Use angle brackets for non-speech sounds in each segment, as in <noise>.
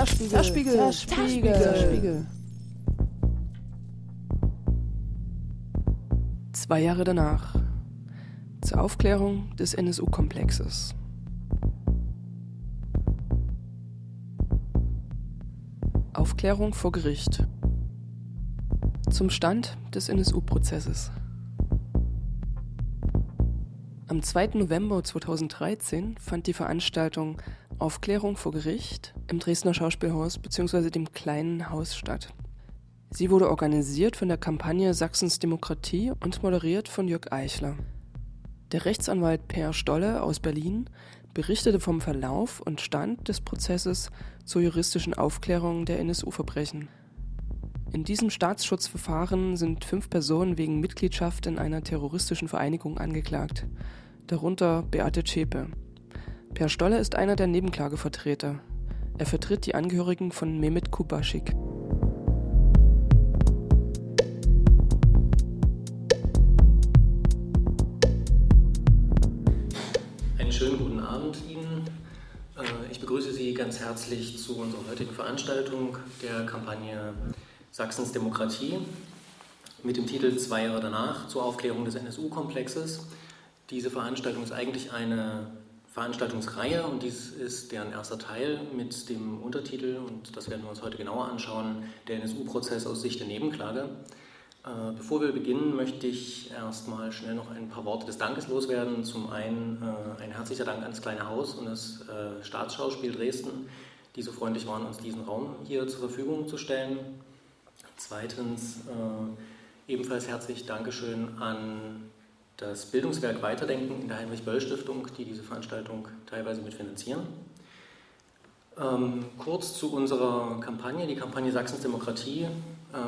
Zerspiegel. Zerspiegel. Zerspiegel. Zerspiegel. Zwei Jahre danach. Zur Aufklärung des NSU-Komplexes. Aufklärung vor Gericht. Zum Stand des NSU-Prozesses. Am 2. November 2013 fand die Veranstaltung Aufklärung vor Gericht im Dresdner Schauspielhaus bzw. dem Kleinen Haus statt. Sie wurde organisiert von der Kampagne Sachsens Demokratie und moderiert von Jörg Eichler. Der Rechtsanwalt Per Stolle aus Berlin berichtete vom Verlauf und Stand des Prozesses zur juristischen Aufklärung der NSU-Verbrechen. In diesem Staatsschutzverfahren sind fünf Personen wegen Mitgliedschaft in einer terroristischen Vereinigung angeklagt, darunter Beate Zschäpe. Per Stolle ist einer der Nebenklagevertreter. Er vertritt die Angehörigen von Mehmet Kubaschik. Einen schönen guten Abend Ihnen. Äh, ich begrüße Sie ganz herzlich zu unserer heutigen Veranstaltung der Kampagne Sachsens Demokratie mit dem Titel Zwei Jahre danach zur Aufklärung des NSU-Komplexes. Diese Veranstaltung ist eigentlich eine Veranstaltungsreihe und dies ist deren erster Teil mit dem Untertitel, und das werden wir uns heute genauer anschauen, der NSU-Prozess aus Sicht der Nebenklage. Äh, bevor wir beginnen, möchte ich erstmal schnell noch ein paar Worte des Dankes loswerden. Zum einen äh, ein herzlicher Dank an das kleine Haus und das äh, Staatsschauspiel Dresden, die so freundlich waren, uns diesen Raum hier zur Verfügung zu stellen. Zweitens ebenfalls herzlich Dankeschön an das Bildungswerk Weiterdenken in der Heinrich-Böll-Stiftung, die diese Veranstaltung teilweise mitfinanzieren. Ähm, kurz zu unserer Kampagne. Die Kampagne Sachsens Demokratie äh,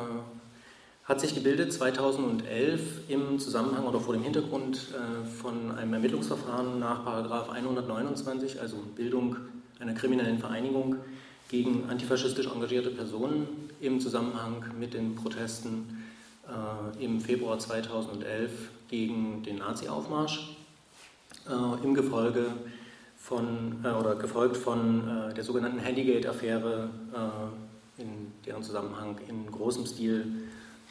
hat sich gebildet 2011 im Zusammenhang oder vor dem Hintergrund äh, von einem Ermittlungsverfahren nach 129, also Bildung einer kriminellen Vereinigung gegen antifaschistisch engagierte Personen im Zusammenhang mit den Protesten äh, im Februar 2011 gegen den Nazi-Aufmarsch äh, im Gefolge von, äh, oder gefolgt von äh, der sogenannten Handygate-Affäre, äh, in deren Zusammenhang in großem Stil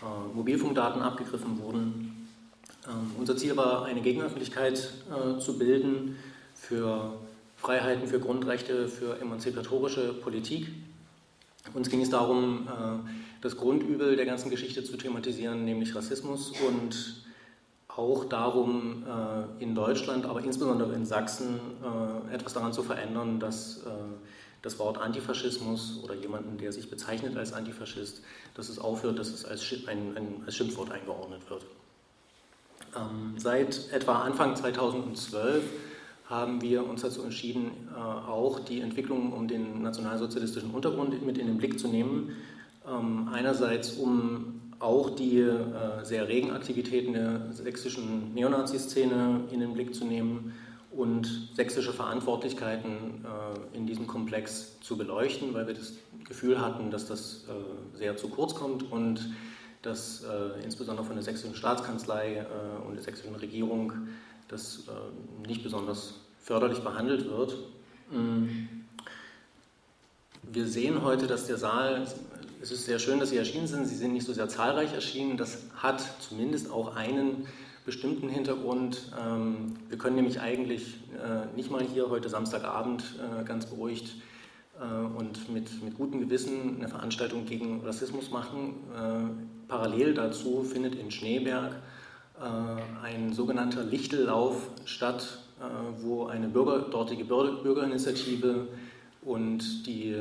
äh, Mobilfunkdaten abgegriffen wurden. Ähm, unser Ziel war, eine Gegenöffentlichkeit äh, zu bilden für Freiheiten, für Grundrechte, für emanzipatorische Politik. Uns ging es darum, das Grundübel der ganzen Geschichte zu thematisieren, nämlich Rassismus und auch darum, äh, in Deutschland, aber insbesondere in Sachsen, äh, etwas daran zu verändern, dass äh, das Wort Antifaschismus oder jemanden, der sich bezeichnet als Antifaschist, dass es aufhört, dass es als, ein, ein, als Schimpfwort eingeordnet wird. Ähm, seit etwa Anfang 2012 haben wir uns dazu entschieden, auch die Entwicklung um den nationalsozialistischen Untergrund mit in den Blick zu nehmen. Ähm, einerseits, um auch die äh, sehr regen Aktivitäten der sächsischen Neonazi-Szene in den Blick zu nehmen und sächsische Verantwortlichkeiten äh, in diesem Komplex zu beleuchten, weil wir das Gefühl hatten, dass das äh, sehr zu kurz kommt und dass äh, insbesondere von der sächsischen Staatskanzlei äh, und der sächsischen Regierung das äh, nicht besonders förderlich behandelt wird. Mm. Wir sehen heute, dass der Saal es ist sehr schön, dass Sie erschienen sind. Sie sind nicht so sehr zahlreich erschienen. Das hat zumindest auch einen bestimmten Hintergrund. Ähm, wir können nämlich eigentlich äh, nicht mal hier heute Samstagabend äh, ganz beruhigt äh, und mit, mit gutem Gewissen eine Veranstaltung gegen Rassismus machen. Parallel dazu findet in Schneeberg ein sogenannter Lichtellauf statt, wo eine Bürger, dortige Bürgerinitiative und die,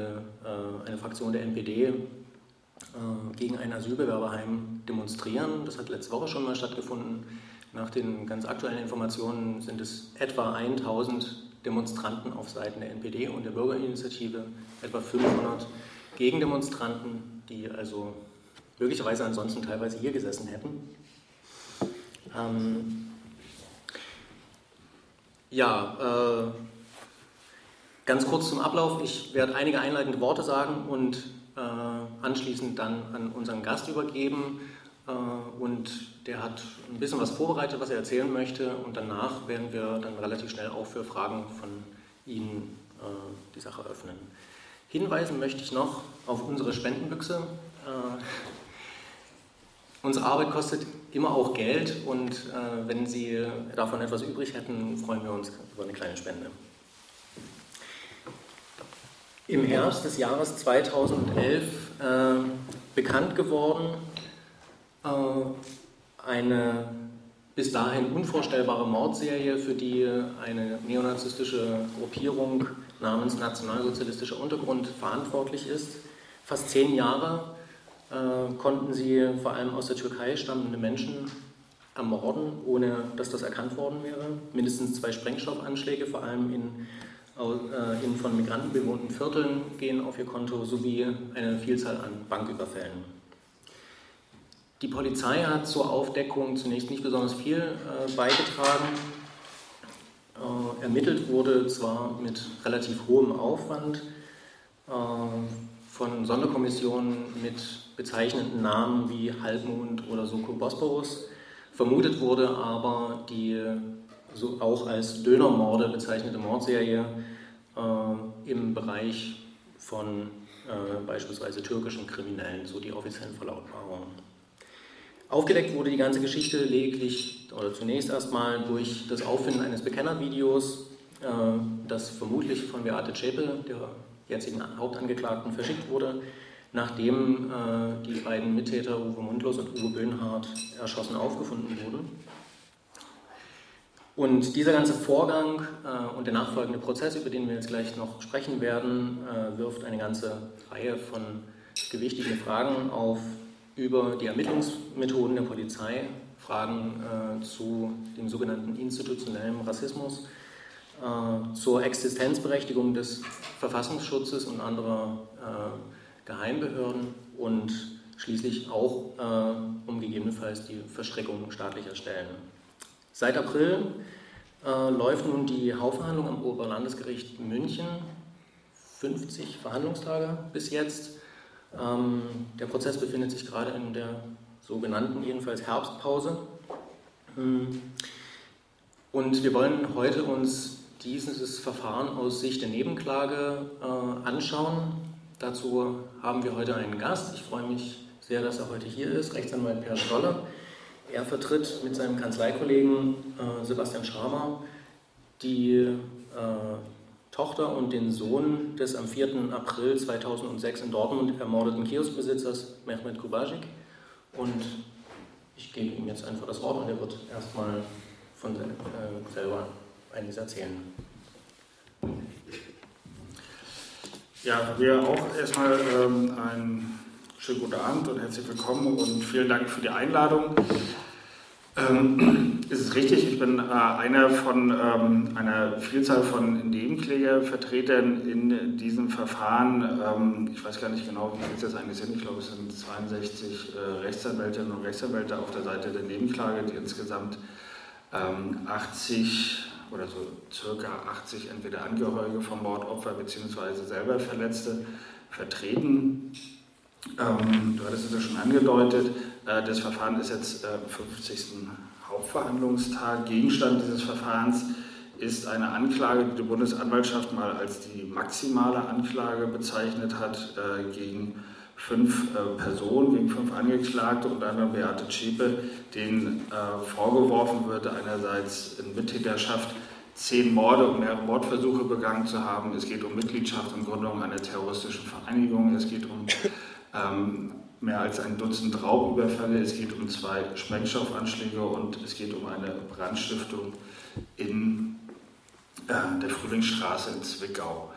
eine Fraktion der NPD gegen ein Asylbewerberheim demonstrieren. Das hat letzte Woche schon mal stattgefunden. Nach den ganz aktuellen Informationen sind es etwa 1000 Demonstranten auf Seiten der NPD und der Bürgerinitiative, etwa 500 Gegendemonstranten, die also möglicherweise ansonsten teilweise hier gesessen hätten. Ähm ja, äh, ganz kurz zum Ablauf. Ich werde einige einleitende Worte sagen und äh, anschließend dann an unseren Gast übergeben. Äh, und der hat ein bisschen was vorbereitet, was er erzählen möchte. Und danach werden wir dann relativ schnell auch für Fragen von Ihnen äh, die Sache öffnen. Hinweisen möchte ich noch auf unsere Spendenbüchse. Äh, unsere Arbeit kostet immer auch Geld und äh, wenn Sie davon etwas übrig hätten, freuen wir uns über eine kleine Spende. Im Herbst des Jahres 2011 äh, bekannt geworden, äh, eine bis dahin unvorstellbare Mordserie, für die eine neonazistische Gruppierung namens Nationalsozialistischer Untergrund verantwortlich ist. Fast zehn Jahre äh, konnten sie vor allem aus der Türkei stammende Menschen ermorden, ohne dass das erkannt worden wäre. Mindestens zwei Sprengstoffanschläge, vor allem in, in von Migranten bewohnten Vierteln, gehen auf ihr Konto, sowie eine Vielzahl an Banküberfällen. Die Polizei hat zur Aufdeckung zunächst nicht besonders viel äh, beigetragen. Äh, ermittelt wurde zwar mit relativ hohem Aufwand äh, von Sonderkommissionen mit bezeichnenden Namen wie Halbmond oder Soko Bosporus. Vermutet wurde aber die so auch als Dönermorde bezeichnete Mordserie äh, im Bereich von äh, beispielsweise türkischen Kriminellen, so die offiziellen Verlautbarungen. Aufgedeckt wurde die ganze Geschichte lediglich oder zunächst erstmal durch das Auffinden eines Bekennervideos, äh, das vermutlich von Beate Zschäpe, der jetzigen Hauptangeklagten, verschickt wurde, nachdem äh, die beiden Mittäter Uwe Mundlos und Uwe Böhnhardt erschossen aufgefunden wurden. Und dieser ganze Vorgang äh, und der nachfolgende Prozess, über den wir jetzt gleich noch sprechen werden, äh, wirft eine ganze Reihe von gewichtigen Fragen auf, über die Ermittlungsmethoden der Polizei, Fragen äh, zu dem sogenannten institutionellen Rassismus, äh, zur Existenzberechtigung des Verfassungsschutzes und anderer äh, Geheimbehörden und schließlich auch äh, um gegebenenfalls die Verstrickung staatlicher Stellen. Seit April äh, läuft nun die Hauptverhandlung am Oberlandesgericht München. 50 Verhandlungstage bis jetzt. Ähm, der Prozess befindet sich gerade in der sogenannten, jedenfalls Herbstpause. Ähm, und wir wollen heute uns dieses Verfahren aus Sicht der Nebenklage äh, anschauen. Dazu haben wir heute einen Gast. Ich freue mich sehr, dass er heute hier ist, Rechtsanwalt Per Stolle. Er vertritt mit seinem Kanzleikollegen äh, Sebastian Schramer die äh, Tochter und den Sohn des am 4. April 2006 in Dortmund ermordeten Kioskbesitzers Mehmet Kubajik. Und ich gebe ihm jetzt einfach das Wort und er wird erstmal von äh, selber einiges erzählen. Ja, wir auch erstmal ähm, einen schönen guten Abend und herzlich willkommen und vielen Dank für die Einladung. Ähm, ist es richtig, ich bin äh, einer von ähm, einer Vielzahl von Nebenklägervertretern in diesem Verfahren. Ähm, ich weiß gar nicht genau, wie viele das eigentlich sind. Ich glaube, es sind 62 äh, Rechtsanwältinnen und Rechtsanwälte auf der Seite der Nebenklage, die insgesamt 80 ähm, oder so circa 80 entweder Angehörige vom Mordopfer bzw. selber Verletzte vertreten. Ähm, du hattest es ja schon angedeutet. Äh, das Verfahren ist jetzt am äh, 50. Hauptverhandlungstag. Gegenstand dieses Verfahrens ist eine Anklage, die die Bundesanwaltschaft mal als die maximale Anklage bezeichnet hat, äh, gegen fünf Personen, gegen fünf Angeklagte, unter anderem Beate Zschäpe, denen vorgeworfen wird, einerseits in Mittäterschaft zehn Morde und mehrere Mordversuche begangen zu haben. Es geht um Mitgliedschaft und Gründung einer terroristischen Vereinigung. Es geht um ähm, mehr als ein Dutzend Raubüberfälle, es geht um zwei Sprengstoffanschläge und es geht um eine Brandstiftung in äh, der Frühlingsstraße in Zwickau.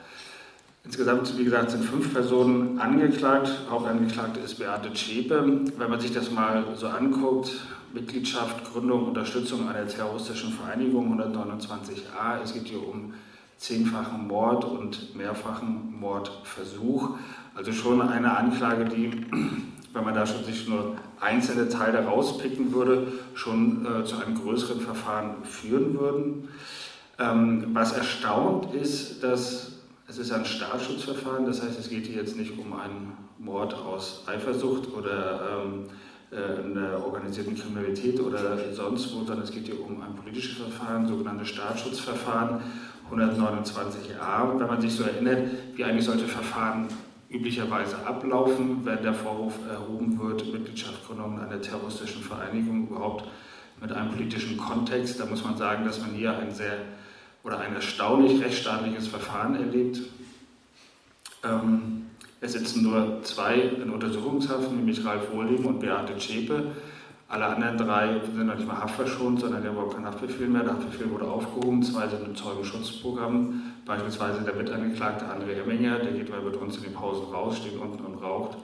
Insgesamt, wie gesagt, sind fünf Personen angeklagt. Hauptangeklagte ist Beate Zschäpe. Wenn man sich das mal so anguckt, Mitgliedschaft, Gründung, Unterstützung einer terroristischen Vereinigung 129a, es geht hier um zehnfachen Mord und mehrfachen Mordversuch. Also schon eine Anklage, die wenn man da schon sich nur einzelne Teile rauspicken würde, schon äh, zu einem größeren Verfahren führen würden. Ähm, was erstaunt ist, dass es ist ein Staatsschutzverfahren, das heißt, es geht hier jetzt nicht um einen Mord aus Eifersucht oder ähm, äh, einer organisierten Kriminalität oder sonst wo, sondern es geht hier um ein politisches Verfahren, sogenanntes Staatsschutzverfahren. 129a. Wenn man sich so erinnert, wie eigentlich solche Verfahren üblicherweise ablaufen, wenn der Vorwurf erhoben wird, Mitgliedschaftsgründung einer terroristischen Vereinigung überhaupt mit einem politischen Kontext, da muss man sagen, dass man hier ein sehr oder ein erstaunlich rechtsstaatliches Verfahren erlebt. Ähm, es sitzen nur zwei in Untersuchungshaft, nämlich Ralf Wohling und Beate Zschäpe. Alle anderen drei sind noch nicht mal haftverschont, sondern der überhaupt kein Haftbefehl mehr. Der Haftbefehl wurde aufgehoben. Zwei sind im Zeugenschutzprogramm. Beispielsweise der Mitangeklagte André Emminger, der geht mal mit uns in den Pausen raus, steht unten und raucht.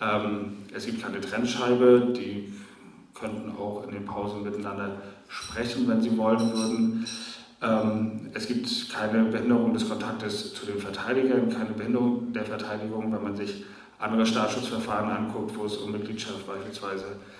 Ähm, es gibt keine Trennscheibe. Die könnten auch in den Pausen miteinander sprechen, wenn sie wollen würden. Ähm, es gibt keine Behinderung des Kontaktes zu den Verteidigern, keine Behinderung der Verteidigung, wenn man sich andere Staatsschutzverfahren anguckt, wo es um Mitgliedschaft beispielsweise äh,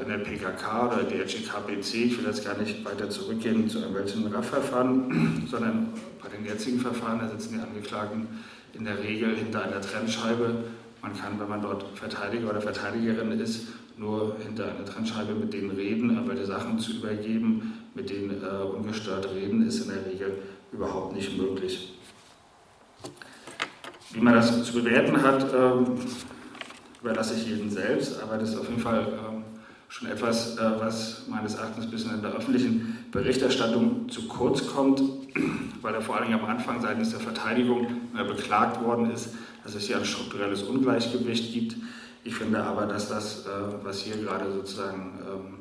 in der PKK oder der GKPC, ich will jetzt gar nicht weiter zurückgehen zu irgendwelchen RAF-Verfahren, <clears throat> sondern bei den jetzigen Verfahren, da sitzen die Angeklagten in der Regel hinter einer Trennscheibe. Man kann, wenn man dort Verteidiger oder Verteidigerin ist, nur hinter einer Trennscheibe mit denen reden, aber die Sachen zu übergeben, mit denen äh, ungestört reden, ist in der Regel überhaupt nicht möglich. Wie man das zu bewerten hat, ähm, überlasse ich jedem selbst, aber das ist auf jeden Fall ähm, schon etwas, äh, was meines Erachtens ein bisschen in der öffentlichen Berichterstattung zu kurz kommt, <clears throat> weil er vor allem am Anfang seitens der Verteidigung beklagt worden ist, dass es hier ein strukturelles Ungleichgewicht gibt. Ich finde aber, dass das, äh, was hier gerade sozusagen ähm,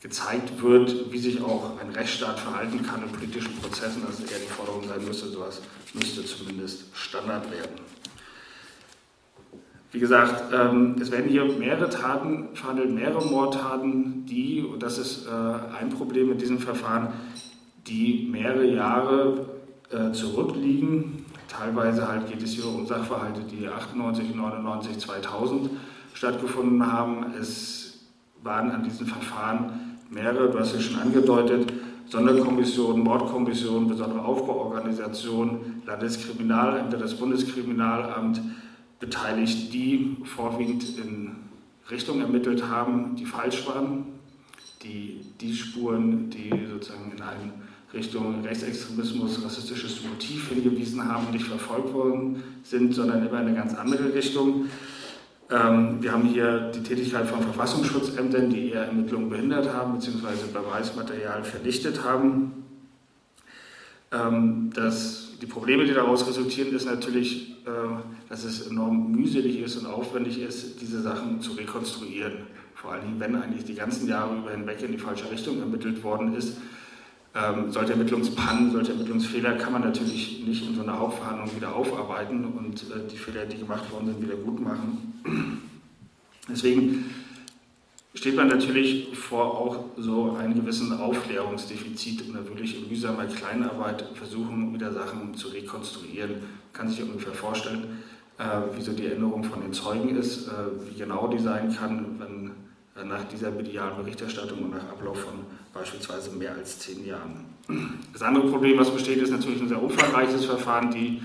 gezeigt wird, wie sich auch ein Rechtsstaat verhalten kann in politischen Prozessen, dass es eher die Forderung sein müsste, sowas müsste zumindest Standard werden. Wie gesagt, ähm, es werden hier mehrere Taten verhandelt, mehrere Mordtaten, die, und das ist äh, ein Problem mit diesem Verfahren, die mehrere Jahre äh, zurückliegen. Teilweise halt geht es hier um Sachverhalte, die 98, 99, 2000 stattgefunden haben. Es waren an diesen Verfahren mehrere, du hast es schon angedeutet, Sonderkommission, Mordkommission, besondere Aufbauorganisation, Landeskriminalämter, das Bundeskriminalamt, beteiligt, die vorwiegend in Richtungen ermittelt haben, die falsch waren, die die Spuren, die sozusagen in eine Richtung Rechtsextremismus, rassistisches Motiv hingewiesen haben, nicht verfolgt worden sind, sondern immer in eine ganz andere Richtung. Ähm, wir haben hier die Tätigkeit von Verfassungsschutzämtern, die eher Ermittlungen behindert haben bzw. Beweismaterial vernichtet haben. Ähm, das, die Probleme, die daraus resultieren, ist natürlich, äh, dass es enorm mühselig ist und aufwendig ist, diese Sachen zu rekonstruieren. Vor allem, wenn eigentlich die ganzen Jahre über hinweg in die falsche Richtung ermittelt worden ist. Ähm, solche Ermittlungspannen, solche Ermittlungsfehler kann man natürlich nicht in so einer Hauptverhandlung wieder aufarbeiten und äh, die Fehler, die gemacht worden sind, wieder gut machen. Deswegen steht man natürlich vor auch so einem gewissen Aufklärungsdefizit und da wirklich in mühsamer Kleinarbeit versuchen, wieder Sachen zu rekonstruieren. Man kann sich ungefähr vorstellen, äh, wie so die Erinnerung von den Zeugen ist, äh, wie genau die sein kann, wenn äh, nach dieser medialen Berichterstattung und nach Ablauf von beispielsweise mehr als zehn Jahren. Das andere Problem, was besteht, ist natürlich ein sehr umfangreiches Verfahren. Die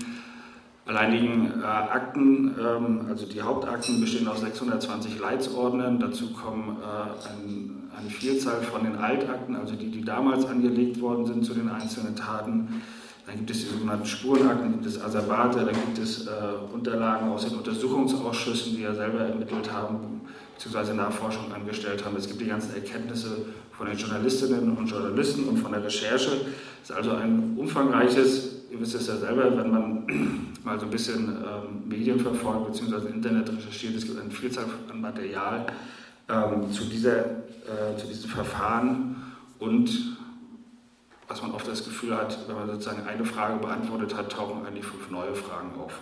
alleinigen äh, Akten, ähm, also die Hauptakten bestehen aus 620 Leitsordnern. Dazu kommen äh, ein, eine Vielzahl von den Altakten, also die, die damals angelegt worden sind zu den einzelnen Taten. Dann gibt es die sogenannten Spurenakten, gibt es Asservate, dann gibt es äh, Unterlagen aus den Untersuchungsausschüssen, die ja selber ermittelt haben, beziehungsweise Nachforschung angestellt haben. Es gibt die ganzen Erkenntnisse von den Journalistinnen und Journalisten und von der Recherche. Es ist also ein umfangreiches, ihr wisst es ja selber, wenn man mal so ein bisschen ähm, Medien verfolgt bzw. Internet recherchiert, es gibt eine Vielzahl an Material ähm, zu, dieser, äh, zu diesem Verfahren und was man oft das Gefühl hat, wenn man sozusagen eine Frage beantwortet hat, tauchen eigentlich fünf neue Fragen auf.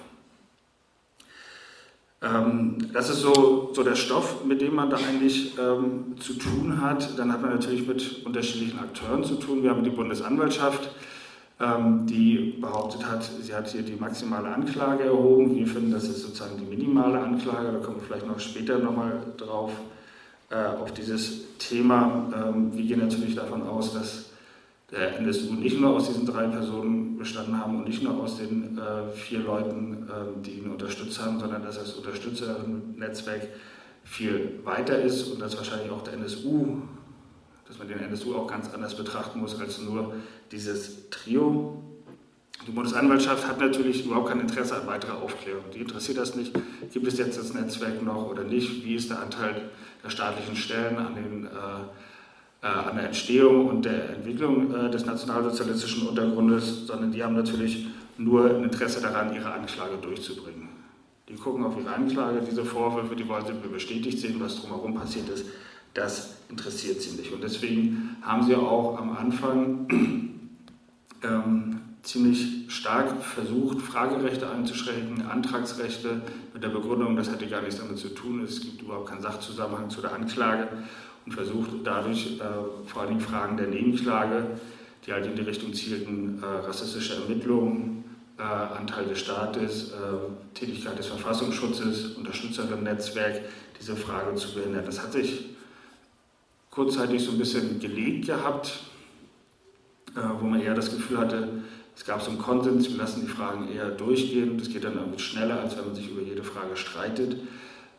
Ähm, das ist so, so der Stoff, mit dem man da eigentlich ähm, zu tun hat. Dann hat man natürlich mit unterschiedlichen Akteuren zu tun. Wir haben die Bundesanwaltschaft, die behauptet hat, sie hat hier die maximale Anklage erhoben. Wir finden, das ist sozusagen die minimale Anklage. Da kommen wir vielleicht noch später nochmal drauf äh, auf dieses Thema. Ähm, wir gehen natürlich davon aus, dass der NSU nicht nur aus diesen drei Personen bestanden haben und nicht nur aus den äh, vier Leuten, äh, die ihn unterstützt haben, sondern dass das Unterstützernetzwerk viel weiter ist und dass wahrscheinlich auch der NSU, dass man den NSU auch ganz anders betrachten muss als nur dieses Trio. Die Bundesanwaltschaft hat natürlich überhaupt kein Interesse an weiterer Aufklärung. Die interessiert das nicht. Gibt es jetzt das Netzwerk noch oder nicht? Wie ist der Anteil der staatlichen Stellen an, den, äh, äh, an der Entstehung und der Entwicklung äh, des nationalsozialistischen Untergrundes? Sondern die haben natürlich nur ein Interesse daran, ihre Anklage durchzubringen. Die gucken auf ihre Anklage, diese Vorwürfe, die wollen sie bestätigt sehen, was drumherum passiert ist. Das interessiert sie nicht. Und deswegen haben sie auch am Anfang <clears throat> ähm, ziemlich stark versucht, Fragerechte einzuschränken, Antragsrechte mit der Begründung, das hätte gar nichts damit zu tun, es gibt überhaupt keinen Sachzusammenhang zu der Anklage und versucht dadurch äh, vor allem Fragen der Nebenklage, die halt in die Richtung zielten, äh, rassistische Ermittlungen, äh, Anteil des Staates, äh, Tätigkeit des Verfassungsschutzes, Unterstützerinnen-Netzwerk, diese Frage zu behindern. Das hat sich kurzzeitig so ein bisschen gelegt gehabt, äh, wo man eher das Gefühl hatte, es gab so einen Konsens, wir lassen die Fragen eher durchgehen. Das geht dann irgendwie schneller, als wenn man sich über jede Frage streitet.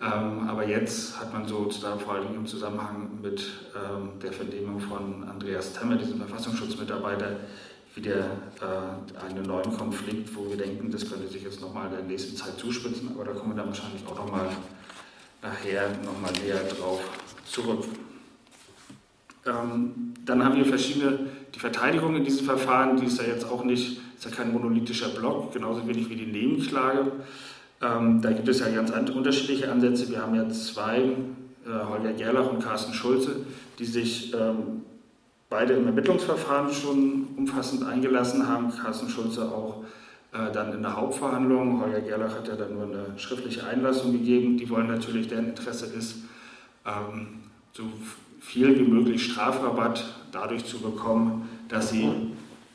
Ähm, aber jetzt hat man so vor allem im Zusammenhang mit ähm, der Vernehmung von Andreas Temmer, diesem Verfassungsschutzmitarbeiter, wieder äh, einen neuen Konflikt, wo wir denken, das könnte sich jetzt nochmal in der nächsten Zeit zuspitzen. Aber da kommen wir dann wahrscheinlich auch nochmal nachher nochmal näher drauf zurück. Ähm, dann haben wir verschiedene, die Verteidigung in diesem Verfahren, die ist ja jetzt auch nicht, ist ja kein monolithischer Block, genauso wenig wie die Nebenklage. Ähm, da gibt es ja ganz unterschiedliche Ansätze. Wir haben ja zwei, äh, Holger Gerlach und Carsten Schulze, die sich ähm, beide im Ermittlungsverfahren schon umfassend eingelassen haben. Carsten Schulze auch äh, dann in der Hauptverhandlung. Holger Gerlach hat ja dann nur eine schriftliche Einlassung gegeben. Die wollen natürlich, deren Interesse ist, ähm, so viel wie möglich Strafrabatt dadurch zu bekommen, dass sie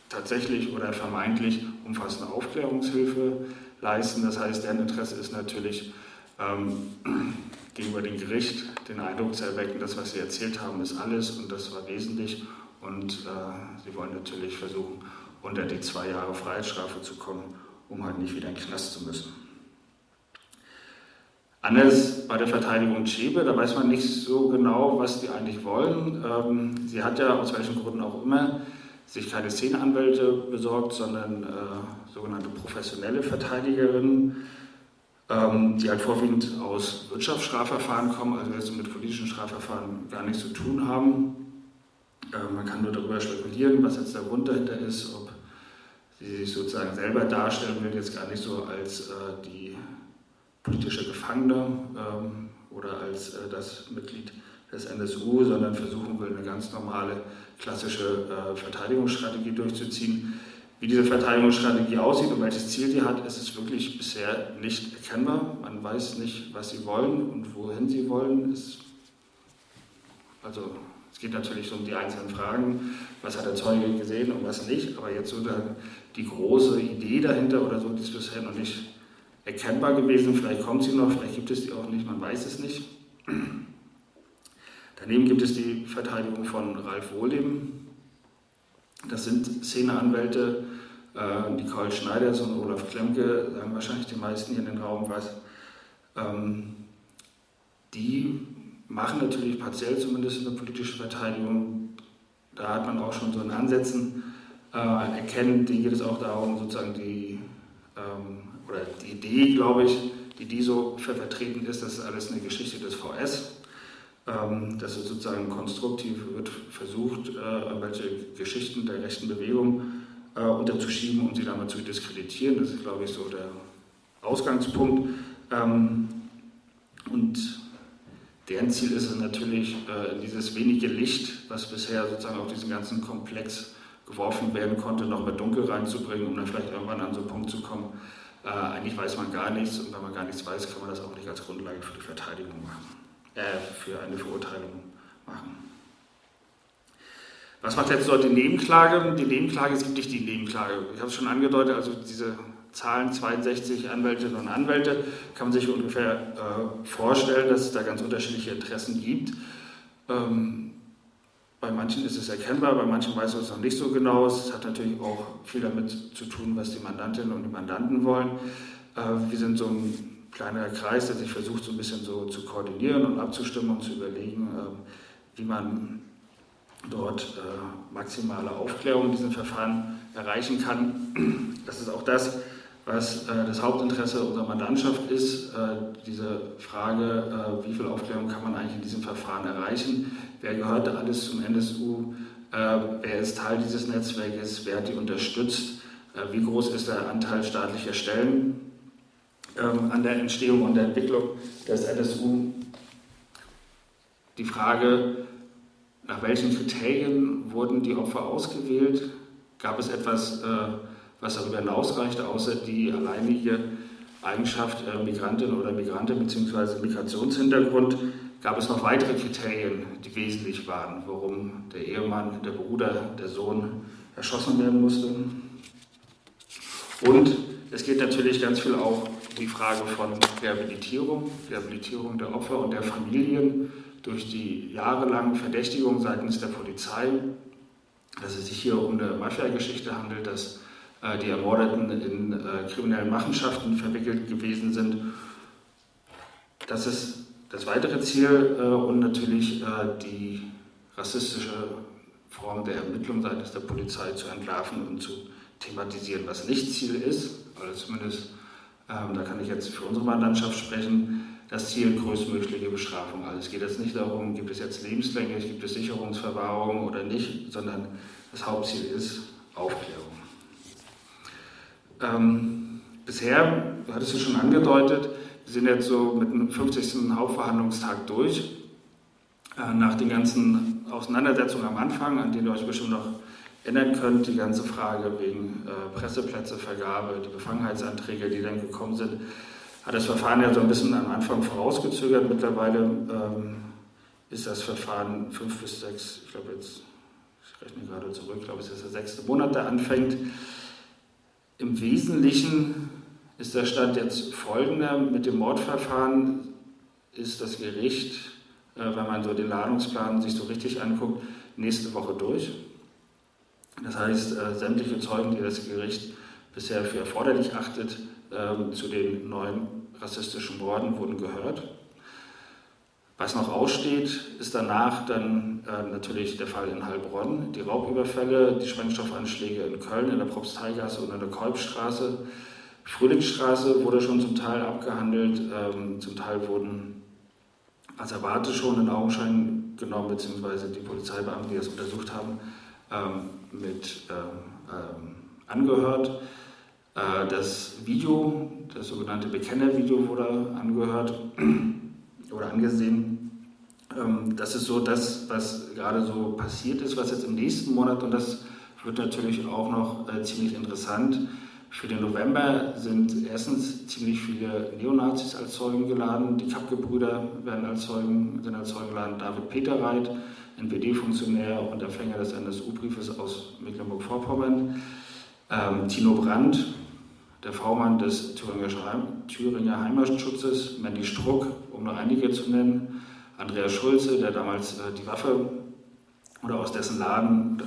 tatsächlich oder vermeintlich umfassende Aufklärungshilfe leisten. Das heißt, deren Interesse ist natürlich ähm, gegenüber dem Gericht den Eindruck zu erwecken, das, was sie erzählt haben, ist alles und das war wesentlich. Und äh, sie wollen natürlich versuchen, unter die zwei Jahre Freiheitsstrafe zu kommen, um halt nicht wieder in den Knast zu müssen. Anders bei der Verteidigung Schäbe, da weiß man nicht so genau, was die eigentlich wollen. Ähm, sie hat ja aus welchen Gründen auch immer sich keine Szeneanwälte besorgt, sondern äh, sogenannte professionelle Verteidigerinnen, ähm, die halt vorwiegend aus Wirtschaftsstrafverfahren kommen, also jetzt mit politischen Strafverfahren gar nichts zu tun haben. Äh, man kann nur darüber spekulieren, was jetzt der Grund dahinter ist, ob sie sich sozusagen selber darstellen will, jetzt gar nicht so als äh, die politische Gefangene ähm, oder als äh, das Mitglied des NSU, sondern versuchen will, eine ganz normale klassische äh, Verteidigungsstrategie durchzuziehen. Wie diese Verteidigungsstrategie aussieht und welches Ziel die hat, ist es wirklich bisher nicht erkennbar. Man weiß nicht, was sie wollen und wohin sie wollen. Es, also es geht natürlich so um die einzelnen Fragen, was hat der Zeuge gesehen und was nicht, aber jetzt so die große Idee dahinter oder so, die ist bisher noch nicht erkennbar gewesen. Vielleicht kommt sie noch, vielleicht gibt es die auch nicht, man weiß es nicht. Daneben gibt es die Verteidigung von Ralf Wohleben. Das sind Szeneanwälte, äh, Nicole Schneiders und Olaf Klemke, sagen wahrscheinlich die meisten hier in den Raum was. Ähm, die machen natürlich partiell zumindest eine politische Verteidigung. Da hat man auch schon so in Ansätzen äh, erkennt, denen geht es auch darum, sozusagen die ähm, oder die Idee, glaube ich, die die so vertreten ist, das ist alles eine Geschichte des VS. Ähm, dass es sozusagen konstruktiv wird versucht, äh, welche Geschichten der rechten Bewegung äh, unterzuschieben, um sie damit zu diskreditieren. Das ist, glaube ich, so der Ausgangspunkt. Ähm, und deren Ziel ist es natürlich, äh, dieses wenige Licht, was bisher sozusagen auf diesen ganzen Komplex geworfen werden konnte, noch mehr dunkel reinzubringen, um dann vielleicht irgendwann an so einen Punkt zu kommen, äh, eigentlich weiß man gar nichts und wenn man gar nichts weiß, kann man das auch nicht als Grundlage für die Verteidigung machen, äh, für eine Verurteilung machen. Was macht jetzt dort die Nebenklage? Die Nebenklage, gibt nicht die Nebenklage. Ich habe es schon angedeutet, also diese Zahlen 62 Anwältinnen und Anwälte kann man sich ungefähr äh, vorstellen, dass es da ganz unterschiedliche Interessen gibt. Ähm, bei manchen ist es erkennbar, bei manchen weiß man es noch nicht so genau. Es hat natürlich auch viel damit zu tun, was die Mandantinnen und die Mandanten wollen. Äh, wir sind so ein kleinerer Kreis, der sich versucht, so ein bisschen so zu koordinieren und abzustimmen und zu überlegen, äh, wie man dort äh, maximale Aufklärung in diesem Verfahren erreichen kann. Das ist auch das, was äh, das Hauptinteresse unserer Mandantschaft ist. Diese Frage, wie viel Aufklärung kann man eigentlich in diesem Verfahren erreichen? Wer gehört alles zum NSU? Äh, wer ist Teil dieses Netzwerkes? Wer hat die unterstützt? Äh, wie groß ist der Anteil staatlicher Stellen ähm, an der Entstehung und der Entwicklung des NSU? Die Frage, nach welchen Kriterien wurden die Opfer ausgewählt? Gab es etwas, äh, was darüber hinausreichte, außer die alleinige Eigenschaft Migrantin oder Migrantin bzw. Migrationshintergrund? Gab es noch weitere Kriterien, die wesentlich waren, warum der Ehemann, der Bruder, der Sohn erschossen werden musste? Und es geht natürlich ganz viel auch um die Frage von Rehabilitierung, Rehabilitierung der Opfer und der Familien durch die jahrelange Verdächtigung seitens der Polizei, dass es sich hier um eine Mafia-Geschichte handelt, dass äh, die Ermordeten in äh, kriminellen Machenschaften verwickelt gewesen sind. Das ist das weitere Ziel äh, und natürlich äh, die rassistische Form der Ermittlung seitens der Polizei zu entlarven und zu thematisieren, was nicht Ziel ist, oder zumindest, ähm, da kann ich jetzt für unsere Mandantschaft sprechen, das Ziel größtmögliche Bestrafung. Also es geht jetzt nicht darum, gibt es jetzt Lebenslänge, gibt es Sicherungsverwahrung oder nicht, sondern das Hauptziel ist Aufklärung. Ähm, bisher, hattest es schon angedeutet, sind jetzt so mit dem 50. Hauptverhandlungstag durch. Äh, nach den ganzen Auseinandersetzungen am Anfang, an denen ihr euch bestimmt noch erinnern könnt, die ganze Frage wegen äh, Presseplätzevergabe, die Befangenheitsanträge, die dann gekommen sind, hat das Verfahren ja so ein bisschen am Anfang vorausgezögert. Mittlerweile ähm, ist das Verfahren fünf bis sechs, ich glaube jetzt, ich rechne gerade zurück, ich glaube es ist der sechste Monat, der anfängt. Im Wesentlichen ist der Stand jetzt folgender. Mit dem Mordverfahren ist das Gericht, äh, wenn man so den Ladungsplan sich so richtig anguckt, nächste Woche durch. Das heißt, äh, sämtliche Zeugen, die das Gericht bisher für erforderlich achtet, äh, zu den neuen rassistischen Morden wurden gehört. Was noch aussteht, ist danach dann äh, natürlich der Fall in Heilbronn, die Raubüberfälle, die Sprengstoffanschläge in Köln, in der Propsteigasse und in der Kolbstraße, Frühlingsstraße wurde schon zum Teil abgehandelt, ähm, zum Teil wurden Asservate schon in Augenschein genommen, beziehungsweise die Polizeibeamten, die das untersucht haben, ähm, mit ähm, ähm angehört. Äh, das Video, das sogenannte Bekennervideo wurde angehört <clears throat> oder angesehen. Ähm, das ist so das, was gerade so passiert ist, was jetzt im nächsten Monat, und das wird natürlich auch noch äh, ziemlich interessant, für den November sind erstens ziemlich viele Neonazis als Zeugen geladen. Die Kappke-Brüder werden als Zeugen, sind als Zeugen geladen. David Peterreit, NPD-Funktionär und Empfänger des NSU-Briefes aus Mecklenburg-Vorpommern. Ähm, Tino Brandt, der V-Mann des Thüringer, Heimatschutzes. Mandy Struck, um nur einige zu nennen. Andreas Schulze, der damals äh, die Waffe oder aus dessen Laden,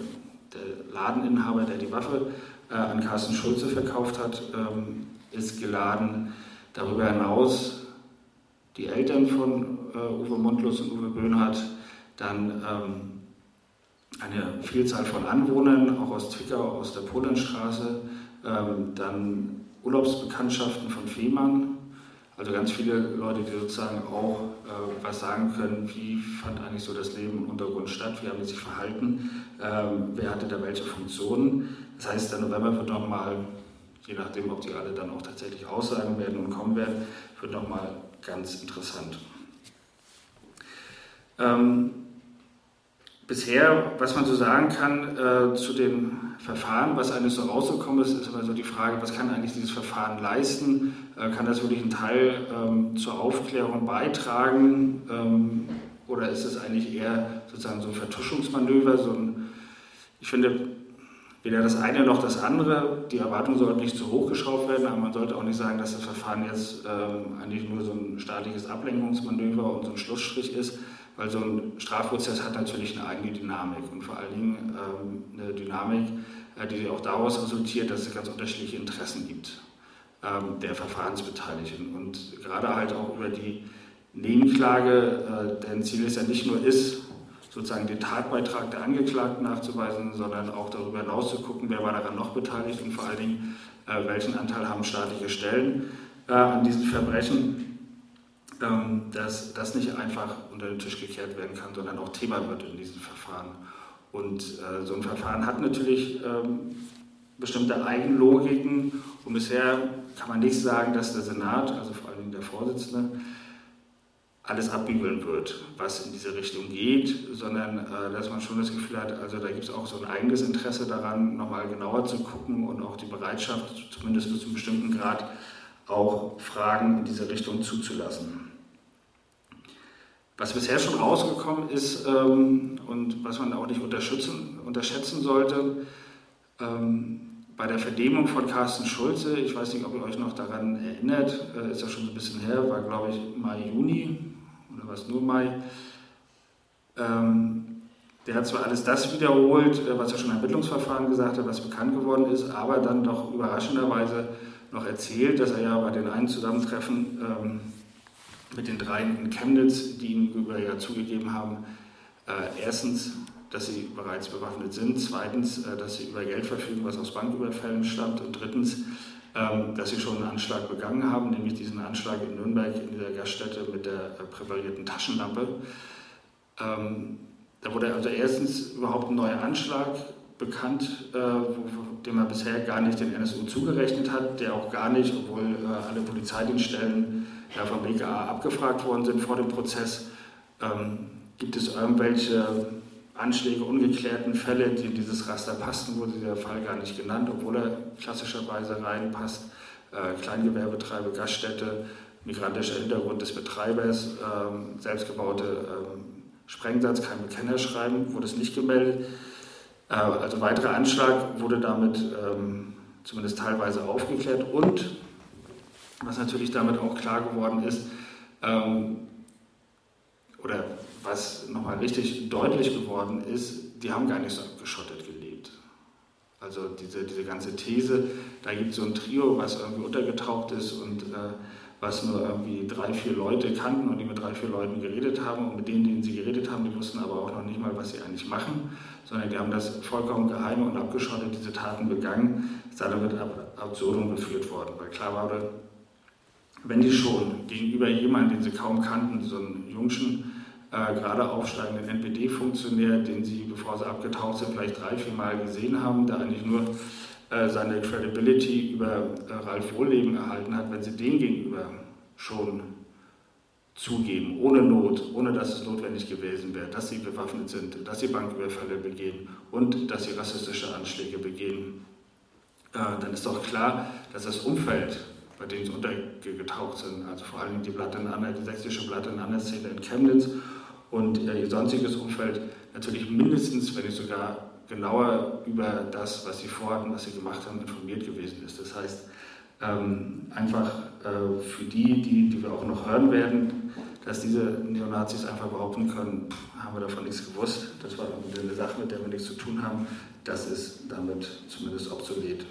der Ladeninhaber, der die Waffe äh, an Carsten Schulze verkauft hat, ähm, ist geladen. Darüber hinaus die Eltern von äh, Uwe Mundlos und Uwe Böhnhardt, dann ähm, eine Vielzahl von Anwohnern, auch aus Zwickau, aus der Polenstraße, ähm, dann Urlaubsbekanntschaften von Fehmarn, also ganz viele Leute, die sozusagen auch äh, was sagen können, wie fand eigentlich so das Leben im Untergrund statt, wie haben die sich verhalten, ähm, wer hatte da welche Funktionen. Das heißt, der November wird nochmal, je nachdem, ob die alle dann auch tatsächlich aussagen werden und kommen werden, wird nochmal ganz interessant. Ähm, bisher, was man so sagen kann äh, zu den Verfahren, was eigentlich so rausgekommen ist, ist immer so die Frage, was kann eigentlich dieses Verfahren leisten? Äh, kann das wirklich einen Teil ähm, zur Aufklärung beitragen? Ähm, oder ist es eigentlich eher sozusagen so ein Vertuschungsmanöver? So ein, ich finde, weder das eine noch das andere. Die Erwartungen sollten nicht zu hoch geschraubt werden, aber man sollte auch nicht sagen, dass das Verfahren jetzt ähm, eigentlich nur so ein staatliches Ablenkungsmanöver und so ein Schlussstrich ist, weil so ein Strafprozess hat natürlich eine eigene Dynamik und vor allen Dingen ähm, eine Dynamik, äh, die auch daraus resultiert, dass es ganz unterschiedliche Interessen gibt der Verfahrensbeteiligten und gerade halt auch über die Nebenklage, äh, deren Ziel es ja nicht nur ist, sozusagen den Tatbeitrag der Angeklagten nachzuweisen, sondern auch darüber hinaus zu gucken, wer war daran noch beteiligt und vor allen Dingen, äh, welchen Anteil haben staatliche Stellen äh, an diesen Verbrechen, ähm, dass das nicht einfach unter den Tisch gekehrt werden kann, sondern auch Thema wird in diesen Verfahren. Und äh, so ein Verfahren hat natürlich ähm, bestimmte Eigenlogiken und bisher kann man nicht sagen, dass der Senat, also vor allen Dingen der Vorsitzende, alles abbügeln wird, was in diese Richtung geht, sondern äh, dass man schon das Gefühl hat, also da gibt es auch so ein eigenes Interesse daran, nochmal genauer zu gucken und auch die Bereitschaft, zumindest bis zu einem bestimmten Grad, auch Fragen in diese Richtung zuzulassen. Was bisher schon rausgekommen ist ähm, und was man auch nicht unterschätzen sollte, ähm, bei der Verdämmung von Carsten Schulze, ich weiß nicht, ob ihr euch noch daran erinnert, äh, ist ja schon ein bisschen her, war glaube ich Mai, Juni oder was nur Mai. Ähm, der hat zwar alles das wiederholt, äh, was er schon im Ermittlungsverfahren gesagt hat, was bekannt geworden ist, aber dann doch überraschenderweise noch erzählt, dass er ja bei den einen Zusammentreffen ähm, mit den dreien in Chemnitz, die ihm über ja zugegeben haben, äh, erstens dass sie bereits bewaffnet sind, zweitens, äh, dass sie über Geld verfügen, was aus Banküberfällen stammt. Und drittens, ähm, dass sie schon einen Anschlag begangen haben, nämlich diesen Anschlag in Nürnberg in dieser Gaststätte mit der äh, präparierten Taschenlampe. Ähm, da wurde also erstens überhaupt ein neuer Anschlag bekannt, äh, dem man bisher gar nicht den NSU zugerechnet hat, der auch gar nicht, obwohl alle Polizeidienststellen vom BKA abgefragt worden sind vor dem Prozess, ähm, gibt es irgendwelche Anschläge, ungeklärten Fälle, die in dieses Raster passten, wurde der Fall gar nicht genannt, obwohl er klassischerweise reinpasst. Äh, Kleingewerbetreiber, Gaststätte, migrantischer Hintergrund des Betreibers, ähm, selbstgebaute ähm, Sprengsatz, kein Bekennerschreiben, wurde es nicht gemeldet. Äh, also weiterer Anschlag wurde damit ähm, zumindest teilweise aufgeklärt und was natürlich damit auch klar geworden ist, ähm, oder was nochmal richtig deutlich geworden ist, die haben gar nicht so abgeschottet gelebt. Also diese, diese ganze These, da gibt es so ein Trio, was irgendwie untergetaucht ist und äh, was nur irgendwie drei, vier Leute kannten und die mit drei, vier Leuten geredet haben und mit denen, denen sie geredet haben, die wussten aber auch noch nicht mal, was sie eigentlich machen, sondern die haben das vollkommen geheim und abgeschottet, diese Taten begangen, ist damit ab absurdum geführt worden, weil klar war, wenn die schon gegenüber jemandem, den sie kaum kannten, so einen Jungschen, äh, gerade aufsteigenden NPD-Funktionär, den Sie, bevor Sie abgetaucht sind, vielleicht drei, vier Mal gesehen haben, der eigentlich nur äh, seine Credibility über äh, Ralf Wohlleben erhalten hat, wenn Sie dem gegenüber schon zugeben, ohne Not, ohne dass es notwendig gewesen wäre, dass sie bewaffnet sind, dass sie Banküberfälle begehen und dass sie rassistische Anschläge begehen, dann ist doch klar, dass das Umfeld, bei dem sie untergetaucht sind, also vor allem die, Blatt in Anna, die sächsische Blatt in Anna-Szene in Chemnitz und ihr sonstiges Umfeld natürlich mindestens, wenn nicht sogar genauer über das, was sie vorhatten, was sie gemacht haben, informiert gewesen ist. Das heißt, ähm, einfach äh, für die, die, die wir auch noch hören werden, dass diese Neonazis einfach behaupten können, pff, haben wir davon nichts gewusst, das war eine Sache, mit der wir nichts zu tun haben, das ist damit zumindest obsolet.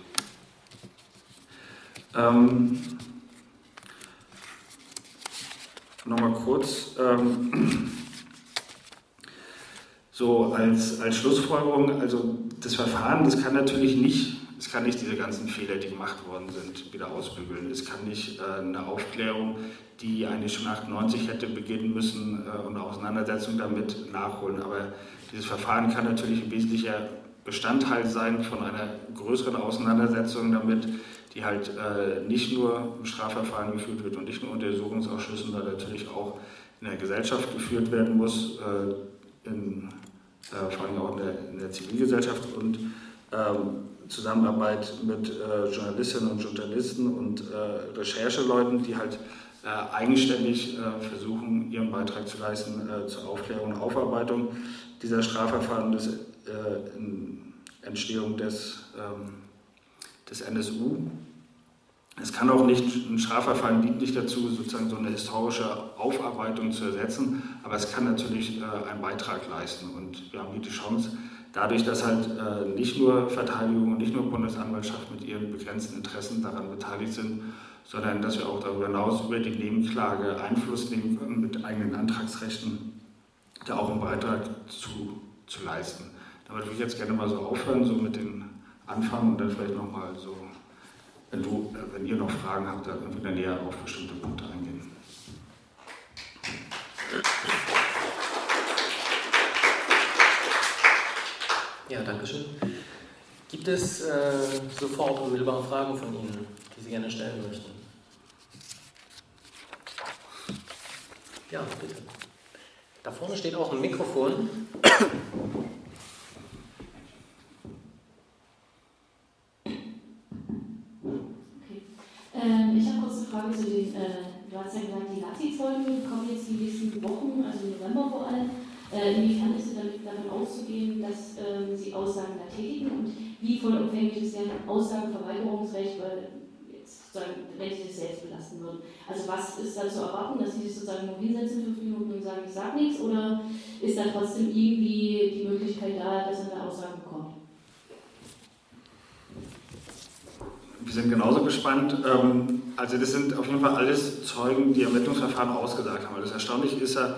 Ähm, Nochmal kurz. Ähm, so als, als Schlussfolgerung, also das Verfahren, das kann natürlich nicht, es kann nicht diese ganzen Fehler, die gemacht worden sind, wieder ausbügeln. Es kann nicht äh, eine Aufklärung, die eigentlich schon 98 hätte beginnen müssen äh, und eine Auseinandersetzung damit nachholen. Aber dieses Verfahren kann natürlich ein wesentlicher Bestandteil sein von einer größeren Auseinandersetzung damit, die halt äh, nicht nur im Strafverfahren geführt wird und nicht nur unter Untersuchungsausschüssen, sondern natürlich auch in der Gesellschaft geführt werden muss, äh, in äh, vor allem auch in der, in der Zivilgesellschaft und ähm, Zusammenarbeit mit äh, Journalistinnen und Journalisten und äh, Rechercheleuten, die halt äh, eigenständig äh, versuchen, ihren Beitrag zu leisten äh, zur Aufklärung und Aufarbeitung dieser Strafverfahren, des, Entstehung des, ähm, des NSU. Es kann auch nicht, ein Strafverfahren dient nicht dazu, sozusagen so eine historische Aufarbeitung zu ersetzen, aber es kann natürlich äh, einen Beitrag leisten. Und wir haben hier die Chance, dadurch, dass halt äh, nicht nur Verteidigung und nicht nur Bundesanwaltschaft mit ihren begrenzten Interessen daran beteiligt sind, sondern dass wir auch darüber hinaus über die Nebenklage Einfluss nehmen können mit eigenen Antragsrechten, da auch einen Beitrag zu, zu leisten. Damit würde ich jetzt gerne mal so aufhören, so mit den Anfang und dann vielleicht nochmal so, wenn, du, wenn ihr noch Fragen habt, dann wieder näher auf bestimmte Punkte eingehen. Ja, danke schön. Gibt es äh, sofort unmittelbare Fragen von Ihnen, die Sie gerne stellen möchten? Ja, bitte. Da vorne steht auch ein Mikrofon. Ähm, ich habe kurz eine Frage zu den, äh, du hast ja gesagt, die Nazi-Zeugen kommen jetzt die Wochen, also November vor allem. Äh, inwiefern ist damit, davon auszugehen, dass ähm, sie Aussagen da tätigen und wie vollumfänglich ist deren Aussagenverweigerungsrecht, weil jetzt sozusagen, wenn sie sich selbst belasten würden. Also was ist da zu erwarten, dass sie sich sozusagen nur hinsetzen für fünf Minuten und sagen, ich sage nichts oder ist da trotzdem irgendwie die Möglichkeit da, dass eine Aussage bekommt? Wir sind genauso gespannt. Ähm, also das sind auf jeden Fall alles Zeugen, die Ermittlungsverfahren ausgesagt haben. Das Erstaunliche ist ja,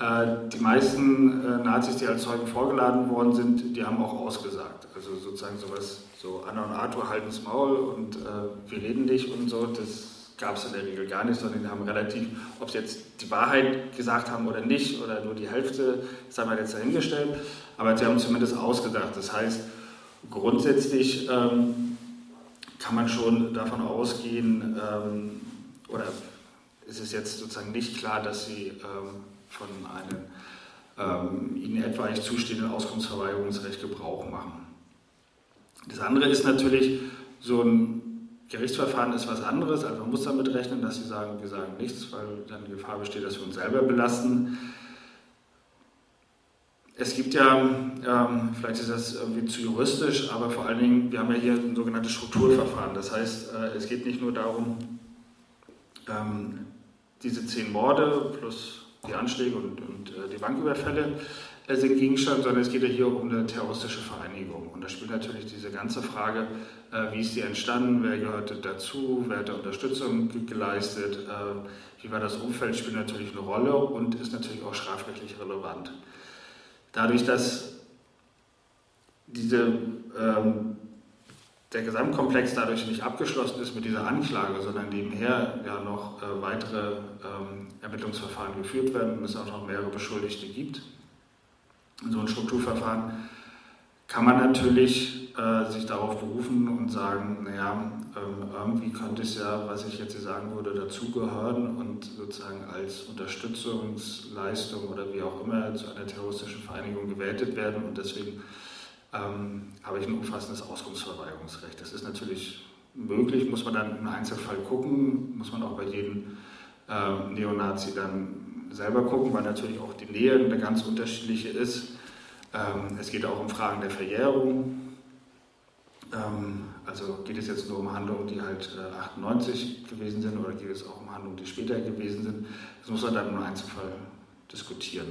äh, die meisten äh, Nazis, die als Zeugen vorgeladen worden sind, die haben auch ausgesagt. Also sozusagen sowas, so Anna und Arthur halten das Maul und äh, wir reden nicht und so, das gab es in der Regel gar nicht, sondern die haben relativ, ob sie jetzt die Wahrheit gesagt haben oder nicht oder nur die Hälfte, haben wir jetzt dahingestellt, aber sie haben zumindest ausgedacht. Das heißt, grundsätzlich ähm, kann man schon davon ausgehen, ähm, oder ist es jetzt sozusagen nicht klar, dass sie ähm, von einem ähm, ihnen etwaig zustehenden Auskunftsverweigerungsrecht Gebrauch machen. Das andere ist natürlich, so ein Gerichtsverfahren ist was anderes, also man muss damit rechnen, dass sie sagen, wir sagen nichts, weil dann die Gefahr besteht, dass wir uns selber belasten. Es gibt ja, ähm, vielleicht ist das irgendwie zu juristisch, aber vor allen Dingen, wir haben ja hier ein sogenanntes Strukturverfahren. Das heißt, äh, es geht nicht nur darum, ähm, diese zehn Morde plus die Anschläge und, und äh, die Banküberfälle äh, sind Gegenstand, sondern es geht ja hier um eine terroristische Vereinigung. Und da spielt natürlich diese ganze Frage, äh, wie ist die entstanden, wer gehörte dazu, wer hat da Unterstützung geleistet, äh, wie war das Umfeld, spielt natürlich eine Rolle und ist natürlich auch strafrechtlich relevant. Dadurch, dass diese ähm, der Gesamtkomplex dadurch nicht abgeschlossen ist mit dieser Anklage, sondern nebenher ja noch äh, weitere ähm, Ermittlungsverfahren geführt werden und es auch noch mehrere Beschuldigte gibt. In so ein Strukturverfahren kann man natürlich äh, sich darauf berufen und sagen, naja, ähm, irgendwie könnte es ja, was ich jetzt sagen würde, dazugehören und sozusagen als Unterstützungsleistung oder wie auch immer zu einer terroristischen Vereinigung gewertet werden und deswegen ähm, habe ich ein umfassendes Auskunftsverweigerungsrecht. Das ist natürlich möglich, muss man dann im Einzelfall gucken, muss man auch bei jedem äh, Neonazi dann selber gucken, weil natürlich auch die Nähe eine ganz unterschiedliche ist. Ähm, es geht auch um Fragen der Verjährung. Ähm, also geht es jetzt nur um Handlungen, die halt äh, 98 gewesen sind oder geht es auch um Handlungen, die später gewesen sind. Das muss man dann im Einzelfall diskutieren.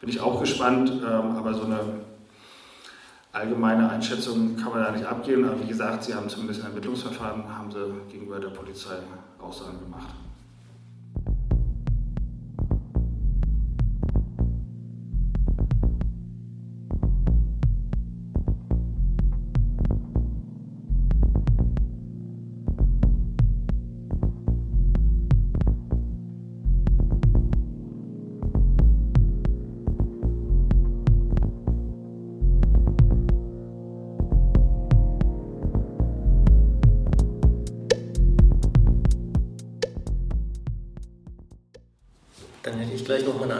Bin ich auch gespannt, ähm, aber so eine allgemeine Einschätzung kann man da nicht abgeben, aber wie gesagt, Sie haben zumindest im Ermittlungsverfahren haben Sie gegenüber der Polizei Aussagen gemacht.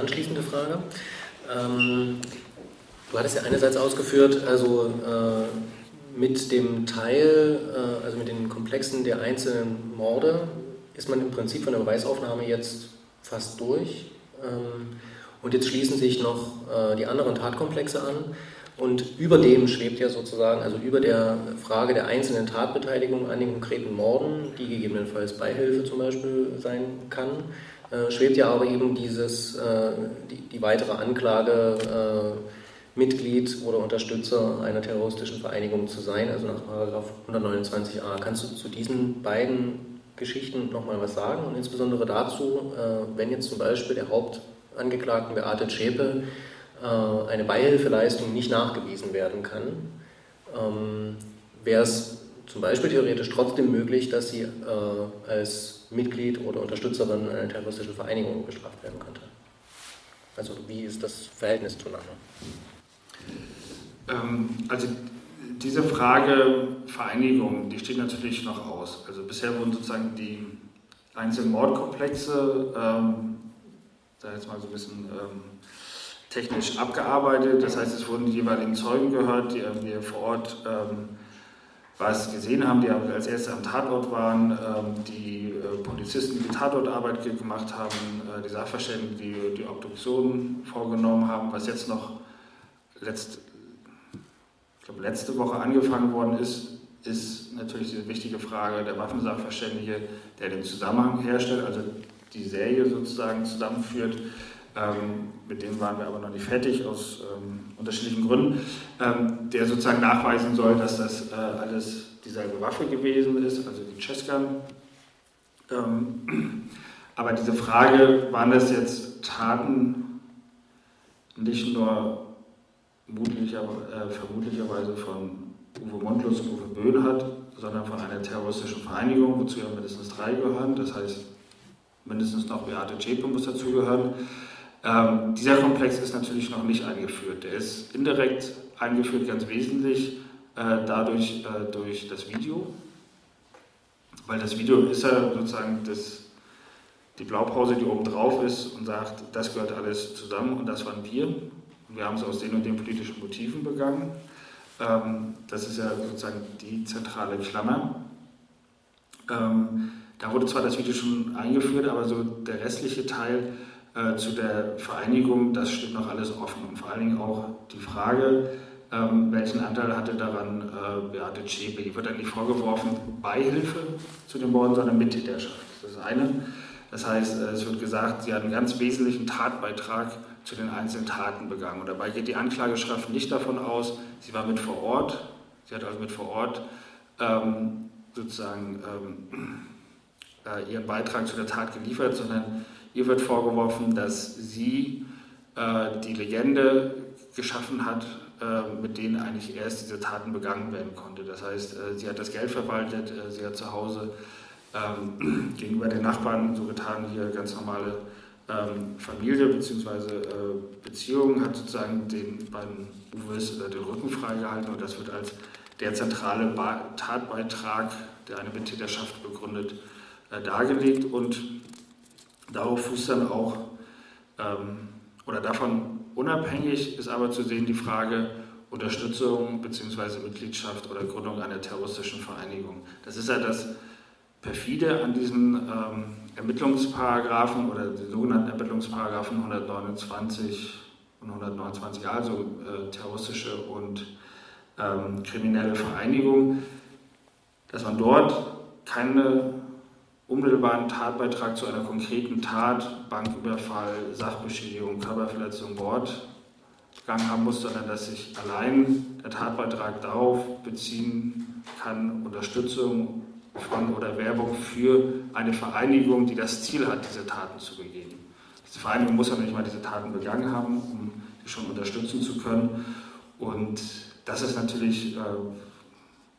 Anschließende Frage. Ähm, du hattest ja einerseits ausgeführt, also äh, mit dem Teil, äh, also mit den Komplexen der einzelnen Morde, ist man im Prinzip von der Beweisaufnahme jetzt fast durch. Ähm, und jetzt schließen sich noch äh, die anderen Tatkomplexe an. Und über dem schwebt ja sozusagen, also über der Frage der einzelnen Tatbeteiligung an den konkreten Morden, die gegebenenfalls Beihilfe zum Beispiel sein kann, äh, schwebt ja aber eben dieses, äh, die, die, weitere Anklage, äh, Mitglied oder Unterstützer einer terroristischen Vereinigung zu sein, also nach 129a. Kannst du zu diesen beiden Geschichten nochmal was sagen und insbesondere dazu, wenn jetzt zum Beispiel der Hauptangeklagten Beate Zschäpe äh, eine Beihilfeleistung nicht nachgewiesen werden kann, ähm, wäre es zum Beispiel theoretisch trotzdem möglich, dass sie äh, als Mitglied oder Unterstützerin einer terroristischen Vereinigung bestraft werden könnte. Also wie ist das Verhältnis zueinander? Ähm, also diese Frage Vereinigung, die steht natürlich noch aus. Also bisher wurden sozusagen die einzelnen Mordkomplexe, ähm, da jetzt mal so ein bisschen ähm, technisch abgearbeitet. Das heißt, es wurden die jeweiligen Zeugen gehört, die wir vor Ort ähm, was gesehen haben, die als erste am Tatort waren, ähm, die äh, Polizisten, die Tatortarbeit gemacht haben, äh, die Sachverständigen, die die Obduktion vorgenommen haben, was jetzt noch letzt, glaube, letzte Woche angefangen worden ist, ist natürlich die wichtige Frage der Waffensachverständige, der den Zusammenhang herstellt, also die Serie sozusagen zusammenführt. Ähm, mit dem waren wir aber noch nicht fertig aus ähm, unterschiedlichen Gründen, ähm, der sozusagen nachweisen soll, dass das äh, alles dieselbe Waffe gewesen ist, also die Cheskan. Ähm, aber diese Frage, waren das jetzt Taten nicht nur vermutlicher, äh, vermutlicherweise von Uwe Mondlos und Uwe Böhnhardt, sondern von einer terroristischen Vereinigung, wozu ja mindestens drei gehören, das heißt mindestens noch Beate Zschäpe muss dazugehören. Ähm, dieser Komplex ist natürlich noch nicht eingeführt. Der ist indirekt eingeführt, ganz wesentlich äh, dadurch äh, durch das Video, weil das Video ist ja sozusagen das, die Blaupause, die oben drauf ist und sagt, das gehört alles zusammen und das waren wir. Und wir haben es aus den und den politischen Motiven begangen. Ähm, das ist ja sozusagen die zentrale Klammer. Ähm, da wurde zwar das Video schon eingeführt, aber so der restliche Teil äh, zu der Vereinigung, das steht noch alles offen. Und vor allen Dingen auch die Frage, ähm, welchen Anteil hatte daran äh, Beate Zschäpe. Ihr wird eigentlich vorgeworfen, Beihilfe zu den Morden, sondern Mittäterschaft. Das ist das eine. Das heißt, äh, es wird gesagt, sie hat einen ganz wesentlichen Tatbeitrag zu den einzelnen Taten begangen. Und dabei geht die Anklageschrift nicht davon aus, sie war mit vor Ort, sie hat also mit vor Ort ähm, sozusagen ähm, äh, ihren Beitrag zu der Tat geliefert, sondern Ihr wird vorgeworfen, dass sie äh, die Legende geschaffen hat, äh, mit denen eigentlich erst diese Taten begangen werden konnte. Das heißt, äh, sie hat das Geld verwaltet, äh, sie hat zu Hause ähm, <clears throat> gegenüber den Nachbarn so getan, hier ganz normale ähm, Familie bzw. Äh, Beziehungen, hat sozusagen den beiden Uwes den Rücken freigehalten und das wird als der zentrale ba Tatbeitrag, der eine Mittäterschaft begründet, äh, dargelegt und Darauf fußt dann auch, ähm, oder davon unabhängig ist aber zu sehen die Frage Unterstützung bzw. Mitgliedschaft oder Gründung einer terroristischen Vereinigung. Das ist ja das perfide an diesen ähm, Ermittlungsparagraphen oder den sogenannten Ermittlungsparagraphen 129 und 129a, also äh, terroristische und ähm, kriminelle Vereinigung, dass man dort keine unmittelbaren Tatbeitrag zu einer konkreten Tat, Banküberfall, Sachbeschädigung, Körperverletzung, Mordgang haben muss, sondern dass sich allein der Tatbeitrag darauf beziehen kann, Unterstützung von oder Werbung für eine Vereinigung, die das Ziel hat, diese Taten zu begehen. Diese Vereinigung muss ja nicht mal diese Taten begangen haben, um sie schon unterstützen zu können. Und das ist natürlich äh,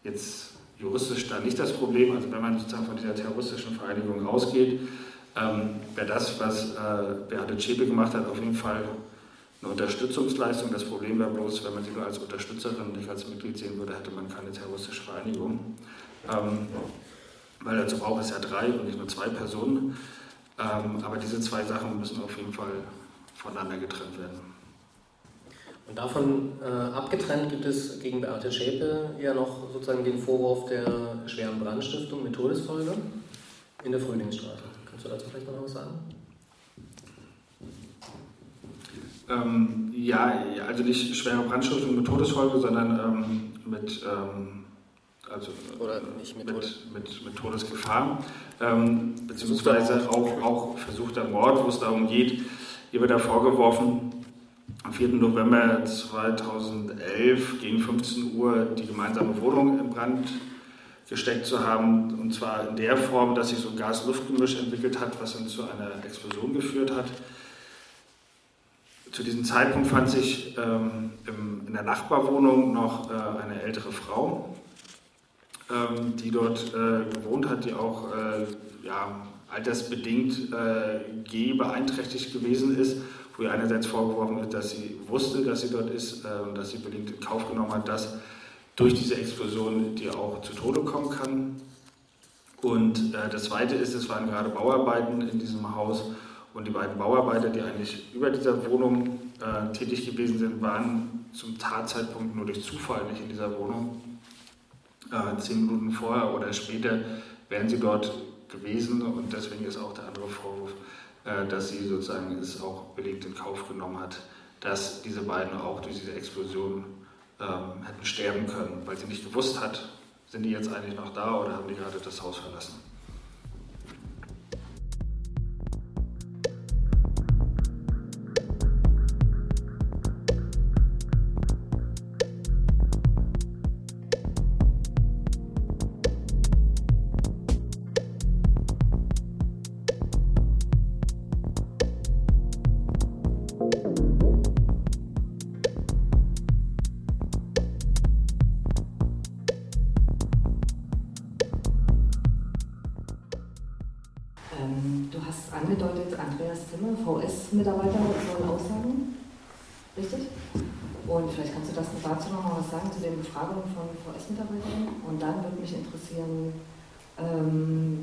jetzt juristisch da nicht das Problem. Also wenn man sozusagen von dieser terroristischen Vereinigung ausgeht, ähm, wäre das, was äh, Beate Zschäpe gemacht hat, auf jeden Fall eine Unterstützungsleistung. Das Problem wäre bloß, wenn man sie nur als Unterstützerin, nicht als Mitglied sehen würde, hätte man keine terroristische Vereinigung. Ähm, weil dazu braucht es ja drei und nicht nur zwei Personen. Ähm, aber diese zwei Sachen müssen auf jeden Fall voneinander getrennt werden. Und davon äh, abgetrennt gibt es gegen Beate Schäpe ja noch sozusagen den Vorwurf der schweren Brandstiftung mit Todesfolge in der Frühlingsstraße. Kannst du dazu vielleicht noch was sagen? Ähm, ja, also nicht schwere Brandstiftung mit Todesfolge, sondern ähm, mit, ähm, also, Oder nicht mit, mit, mit, mit Todesgefahr, ähm, beziehungsweise auch, auch versuchter Mord, wo es darum geht, ihr wird da vorgeworfen, am 4. November 2011 gegen 15 Uhr die gemeinsame Wohnung in Brand gesteckt zu haben. Und zwar in der Form, dass sich so ein Gas-Luft-Gemisch entwickelt hat, was dann zu einer Explosion geführt hat. zu diesem Zeitpunkt fand sich ähm, im, in der Nachbarwohnung noch äh, eine ältere Frau, ähm, die dort äh, gewohnt hat, die auch äh, ja, altersbedingt äh, G beeinträchtigt gewesen ist, wo ihr einerseits vorgeworfen wird, dass sie wusste, dass sie dort ist, äh, dass sie bedingt in Kauf genommen hat, dass durch diese Explosion die auch zu Tode kommen kann. Und äh, das Zweite ist, es waren gerade Bauarbeiten in diesem Haus und die beiden Bauarbeiter, die eigentlich über dieser Wohnung äh, tätig gewesen sind, waren zum Tatzeitpunkt nur durch Zufall nicht in dieser Wohnung. Äh, zehn Minuten vorher oder später wären sie dort gewesen und deswegen ist auch der andere Vorwurf, dass sie sozusagen es auch belegt in Kauf genommen hat, dass diese beiden auch durch diese Explosion ähm, hätten sterben können, weil sie nicht gewusst hat, sind die jetzt eigentlich noch da oder haben die gerade das Haus verlassen.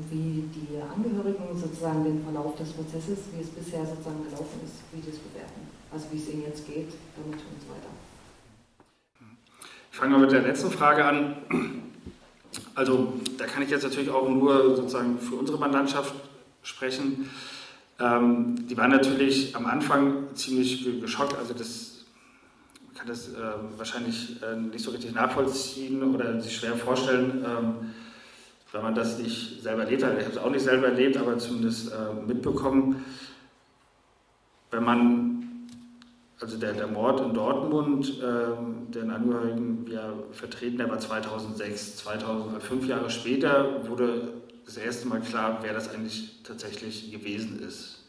Wie die Angehörigen sozusagen den Verlauf des Prozesses, wie es bisher sozusagen gelaufen ist, wie es bewerten. Also wie es ihnen jetzt geht, damit und so weiter. Ich fange mal mit der letzten Frage an. Also da kann ich jetzt natürlich auch nur sozusagen für unsere Mandantschaft sprechen. Ähm, die waren natürlich am Anfang ziemlich geschockt. Also das man kann das äh, wahrscheinlich äh, nicht so richtig nachvollziehen oder sich schwer vorstellen, ähm, wenn man das nicht selber erlebt hat. Ich habe es auch nicht selber erlebt, aber zumindest äh, mitbekommen. Wenn man, also der, der Mord in Dortmund, ähm, den Angehörigen wir vertreten, der war 2006, 2000, fünf Jahre später wurde das erste Mal klar, wer das eigentlich tatsächlich gewesen ist.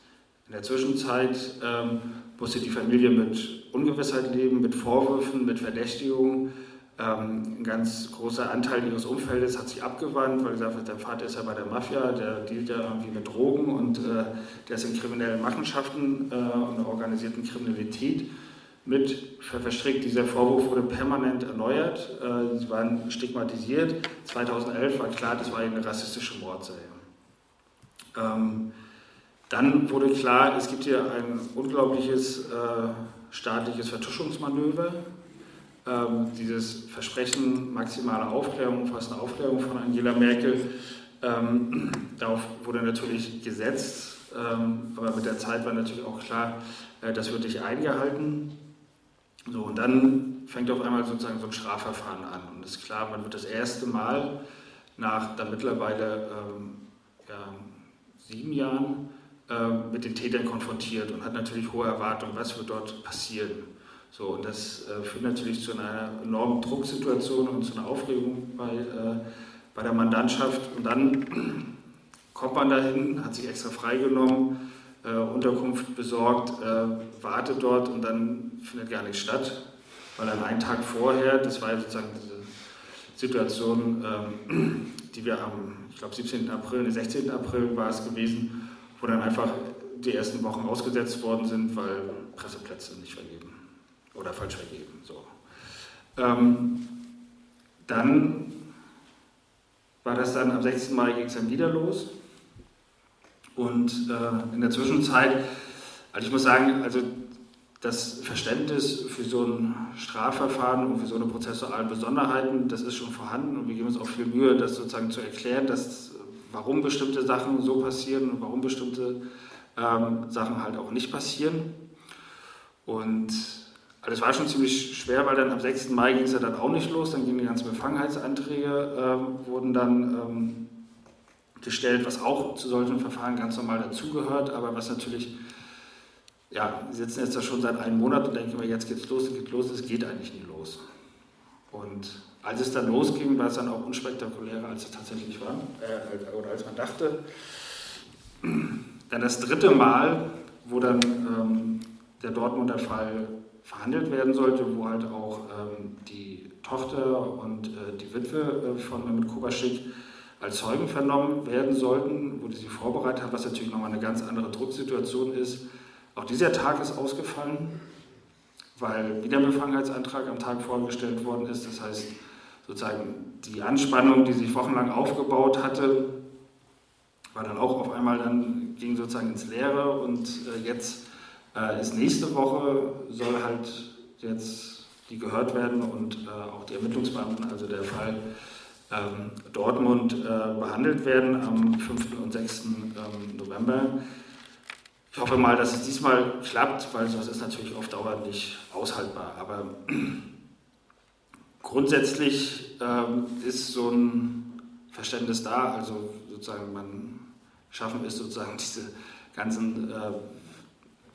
In der Zwischenzeit ähm, musste die Familie mit Ungewissheit leben, mit Vorwürfen, mit Verdächtigungen. Ähm, ein ganz großer Anteil ihres Umfeldes hat sich abgewandt, weil gesagt wird, der Vater ist ja bei der Mafia, der dealt ja irgendwie mit Drogen und äh, der ist in kriminellen Machenschaften äh, und organisierten Kriminalität mit verstrickt. Dieser Vorwurf wurde permanent erneuert. Äh, sie waren stigmatisiert. 2011 war klar, das war eine rassistische Mordserie. Ähm, dann wurde klar, es gibt hier ein unglaubliches äh, staatliches Vertuschungsmanöver. Ähm, dieses Versprechen maximale Aufklärung, umfassende Aufklärung von Angela Merkel, ähm, <clears throat> darauf wurde natürlich gesetzt, aber mit der Zeit war natürlich auch klar, äh, das wird nicht eingehalten. So, und dann fängt auf einmal sozusagen so ein Strafverfahren an. Und es ist klar, man wird das erste Mal nach dann mittlerweile ähm, ja, sieben Jahren ähm, mit den Tätern konfrontiert und hat natürlich hohe Erwartungen, was wird dort passieren. So, und das äh, führt natürlich zu einer enormen Drucksituation und zu einer Aufregung bei, äh, bei der Mandantschaft. Und dann <clears throat> kommt man dahin, hat sich extra freigenommen, äh, Unterkunft besorgt, äh, wartet dort und dann findet gar nichts statt, weil dann einen Tag vorher, das war sozusagen diese Situation, ähm, <clears throat> die wir am, ich glaube 17. April, ne 16. April war es gewesen, wo dann einfach die ersten Wochen ausgesetzt worden sind, weil Presseplätze nicht vergeben oder falsch vergeben. So. Ähm, dann war das dann am 6. Mai ging es dann wieder los. Und äh, in der Zwischenzeit, also ich muss sagen, also das Verständnis für so ein Strafverfahren und für so eine prozessualen Besonderheiten, das ist schon vorhanden und wir geben uns auch viel Mühe, das sozusagen zu erklären, dass, warum bestimmte Sachen so passieren und warum bestimmte ähm, Sachen halt auch nicht passieren. Und also es war schon ziemlich schwer, weil dann am 6. Mai ging es ja dann auch nicht los, dann gingen die ganzen Befangenheitsanträge, ähm, wurden dann ähm, gestellt, was auch zu solchen Verfahren ganz normal dazugehört, aber was natürlich, ja, wir sitzen jetzt da schon seit einem Monat und denken wir, jetzt geht's los, es geht los, es geht eigentlich nie los. Und als es dann losging, war es dann auch unspektakulärer, als es tatsächlich war, äh, oder als man dachte. Dann das dritte Mal, wo dann ähm, der Dortmunder Fall verhandelt werden sollte, wo halt auch ähm, die Tochter und äh, die Witwe äh, von Mehmet Kubaschik als Zeugen vernommen werden sollten, wo die sich vorbereitet haben, was natürlich nochmal eine ganz andere Drucksituation ist. Auch dieser Tag ist ausgefallen, weil wieder ein Befangenheitsantrag am Tag vorgestellt worden ist. Das heißt, sozusagen die Anspannung, die sich wochenlang aufgebaut hatte, war dann auch auf einmal dann, ging sozusagen ins Leere und äh, jetzt äh, ist nächste Woche, soll halt jetzt die gehört werden und äh, auch die Ermittlungsbeamten, also der Fall ähm, Dortmund, äh, behandelt werden am 5. und 6. Ähm, November. Ich hoffe mal, dass es diesmal klappt, weil sonst ist natürlich auf Dauer nicht aushaltbar. Aber <clears throat> grundsätzlich ähm, ist so ein Verständnis da, also sozusagen man schaffen ist sozusagen <laughs> diese ganzen äh,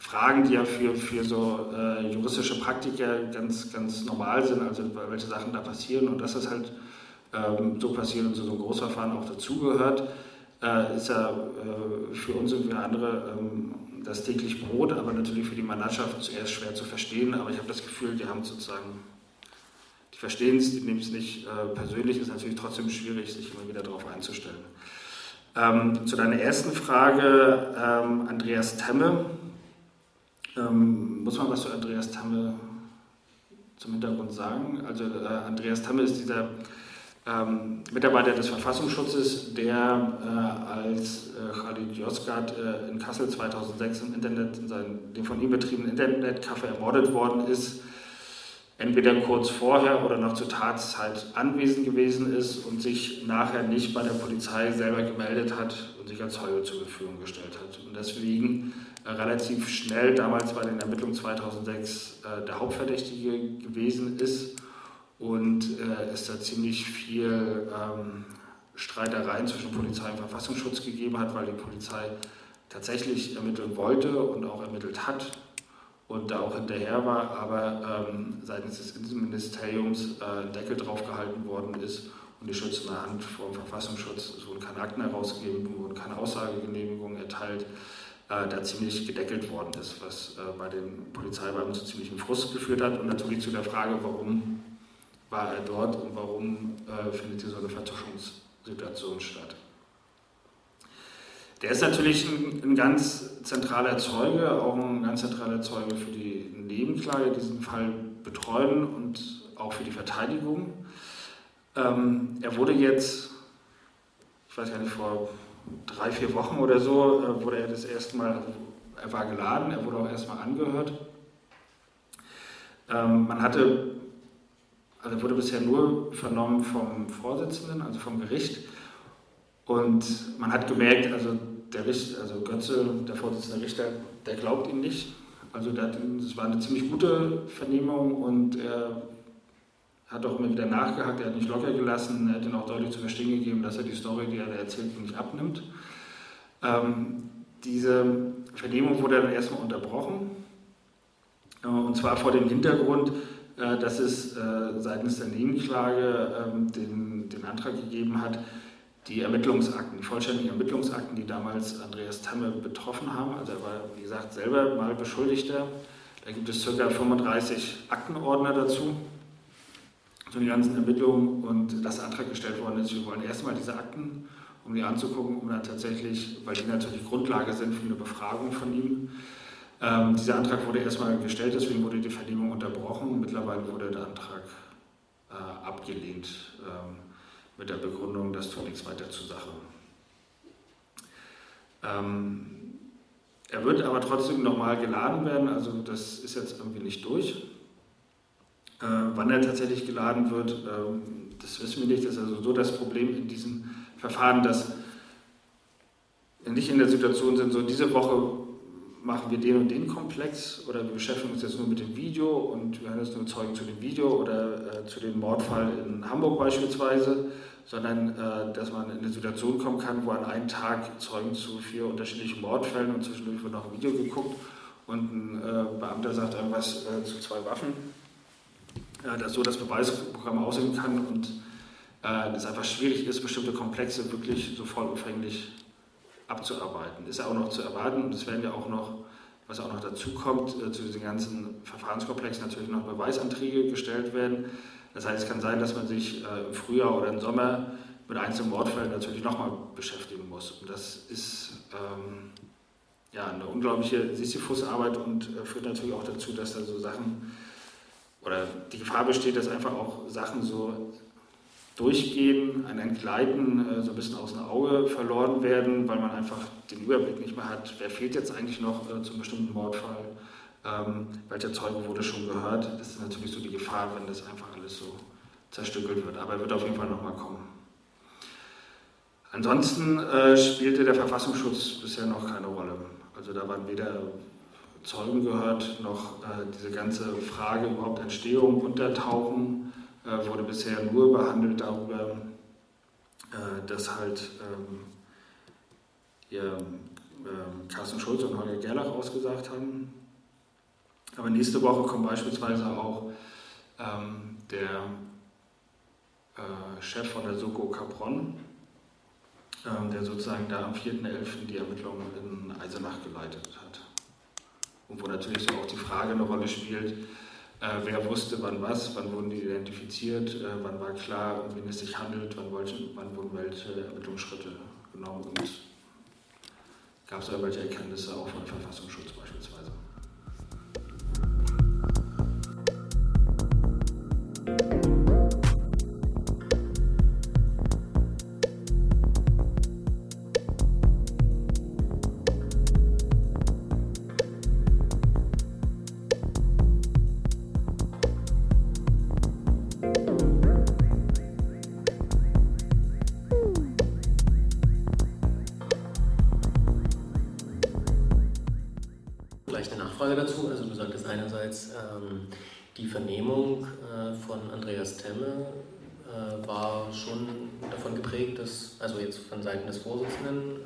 Fragen, die ja für, für so äh, juristische Praktiker ganz, ganz normal sind, also welche Sachen da passieren und dass das halt ähm, so passiert und so ein Großverfahren auch dazugehört, äh, ist ja äh, für uns und für andere ähm, das täglich Brot, aber natürlich für die Mannschaft zuerst schwer zu verstehen. Aber ich habe das Gefühl, die haben sozusagen, die verstehen es, die nehmen es nicht äh, persönlich, ist natürlich trotzdem schwierig, sich immer wieder darauf einzustellen. Ähm, zu deiner ersten Frage, ähm, Andreas Temme. Ähm, muss man was zu Andreas Tamme zum Hintergrund sagen? Also äh, Andreas Tamme ist dieser ähm, Mitarbeiter des Verfassungsschutzes, der äh, als äh, Khalid Yozgat äh, in Kassel 2006 im Internet, in seinem, dem von ihm betriebenen Internetcafé ermordet worden ist, entweder kurz vorher oder noch zur Tatzeit anwesend gewesen ist und sich nachher nicht bei der Polizei selber gemeldet hat und sich als Zeuge zur Verfügung gestellt hat. Und deswegen relativ schnell damals bei den Ermittlungen 2006 äh, der Hauptverdächtige gewesen ist und äh, es da ziemlich viel ähm, Streitereien zwischen Polizei und Verfassungsschutz gegeben hat, weil die Polizei tatsächlich ermitteln wollte und auch ermittelt hat und da auch hinterher war, aber ähm, seitens des Innenministeriums äh, Deckel drauf gehalten worden ist und die schützende Hand vom Verfassungsschutz, es wurden keine Akten herausgegeben, wurden keine Aussagegenehmigungen erteilt äh, da ziemlich gedeckelt worden ist, was äh, bei den Polizeibeamten zu ziemlichem Frust geführt hat und natürlich zu der Frage, warum war er dort und warum äh, findet hier so eine Vertuschungssituation statt. Der ist natürlich ein, ein, ganz zentraler Zeuge, auch ein ganz zentraler Zeuge für die Nebenklage, diesen Fall betreuen und auch für die Verteidigung. Ähm, er wurde jetzt, ich weiß gar nicht, vor drei, vier Wochen oder so äh, wurde er das erste Mal, also er war geladen, er wurde auch erstmal angehört. Ähm, man hatte, also wurde bisher nur vernommen vom Vorsitzenden, also vom Gericht. Und man hat gemerkt, also der Richter, also Götze, der Vorsitzende Richter, der glaubt ihm nicht. Also das war eine ziemlich gute Vernehmung und er hat auch immer wieder nachgehakt, er hat nicht locker gelassen, er hat ihnen auch deutlich zu verstehen gegeben, dass er die Story, die er da erzählt, nicht abnimmt. Ähm, diese Vernehmung wurde dann erstmal unterbrochen, äh, und zwar vor dem Hintergrund, äh, dass es äh, seitens der Nebenklage ähm, den, den Antrag gegeben hat, die Ermittlungsakten, die vollständigen Ermittlungsakten, die damals Andreas Tamme betroffen haben, also er war, wie gesagt, selber mal Beschuldigter, da gibt es ca. 35 Aktenordner dazu, zu den ganzen Ermittlungen und das Antrag gestellt worden ist, wir wollen erstmal diese Akten, um die anzugucken, um dann tatsächlich, weil die natürlich Grundlage sind für eine Befragung von ihm. Ähm, dieser Antrag wurde erstmal gestellt, deswegen wurde die Vernehmung unterbrochen. Mittlerweile wurde der Antrag äh, abgelehnt ähm, mit der Begründung, das tut nichts weiter zur Sache. Ähm, er wird aber trotzdem nochmal geladen werden, also das ist jetzt irgendwie nicht durch. Äh, wann er tatsächlich geladen wird, ähm, das wissen wir nicht. Das ist also so das Problem in diesem Verfahren, dass wir nicht in der Situation sind, so diese Woche machen wir den und den Komplex oder wir beschäftigen uns jetzt nur mit dem Video und wir haben jetzt nur Zeugen zu dem Video oder äh, zu dem Mordfall in Hamburg beispielsweise, sondern äh, dass man in eine Situation kommen kann, wo an einem Tag Zeugen zu vier unterschiedlichen Mordfällen und zwischendurch wird noch ein Video geguckt und ein äh, Beamter sagt irgendwas äh, zu zwei Waffen dass so das Beweisprogramm aussehen kann und äh, es einfach schwierig ist, bestimmte Komplexe wirklich so vollumfänglich abzuarbeiten. Ist ja auch noch zu erwarten und es werden ja auch noch was auch noch dazu kommt, äh, zu diesem ganzen Verfahrenskomplex natürlich noch Beweisanträge gestellt werden. Das heißt, es kann sein, dass man sich äh, im Frühjahr oder im Sommer mit einzelnen Mordfällen natürlich nochmal beschäftigen muss. Und das ist ähm, ja, eine unglaubliche Sisyphusarbeit und äh, führt natürlich auch dazu, dass da so Sachen oder die Gefahr besteht, dass einfach auch Sachen so durchgehen, ein Entgleiten, äh, so ein bisschen aus dem Auge verloren werden, weil man einfach den Überblick nicht mehr hat, wer fehlt jetzt eigentlich noch äh, zum bestimmten Mordfall, ähm, welcher Zeuge wurde schon gehört. Das ist natürlich so die Gefahr, wenn das einfach alles so zerstückelt wird. Aber er wird auf jeden Fall nochmal kommen. Ansonsten äh, spielte der Verfassungsschutz bisher noch keine Rolle. Also da waren weder Zeugen gehört, noch äh, diese ganze Frage überhaupt Entstehung, Untertauchen äh, wurde bisher nur behandelt darüber, äh, dass halt ähm, hier, ähm, Carsten Schulz und Holger Gerlach ausgesagt haben. Aber nächste Woche kommt beispielsweise auch ähm, der äh, Chef von der Soko Capron, ähm, der sozusagen da am 4.11. die Ermittlungen in Eisenach geleitet hat. Und wo natürlich so auch die Frage eine Rolle spielt, äh, wer wusste wann was, wann wurden die identifiziert, äh, wann war klar, um wen es sich handelt, wann, wollte, wann wurden welche Ermittlungsschritte genommen und gab es irgendwelche Erkenntnisse auch von Verfassungsschutz beispielsweise. Also jetzt von Seiten des Vorsitzenden,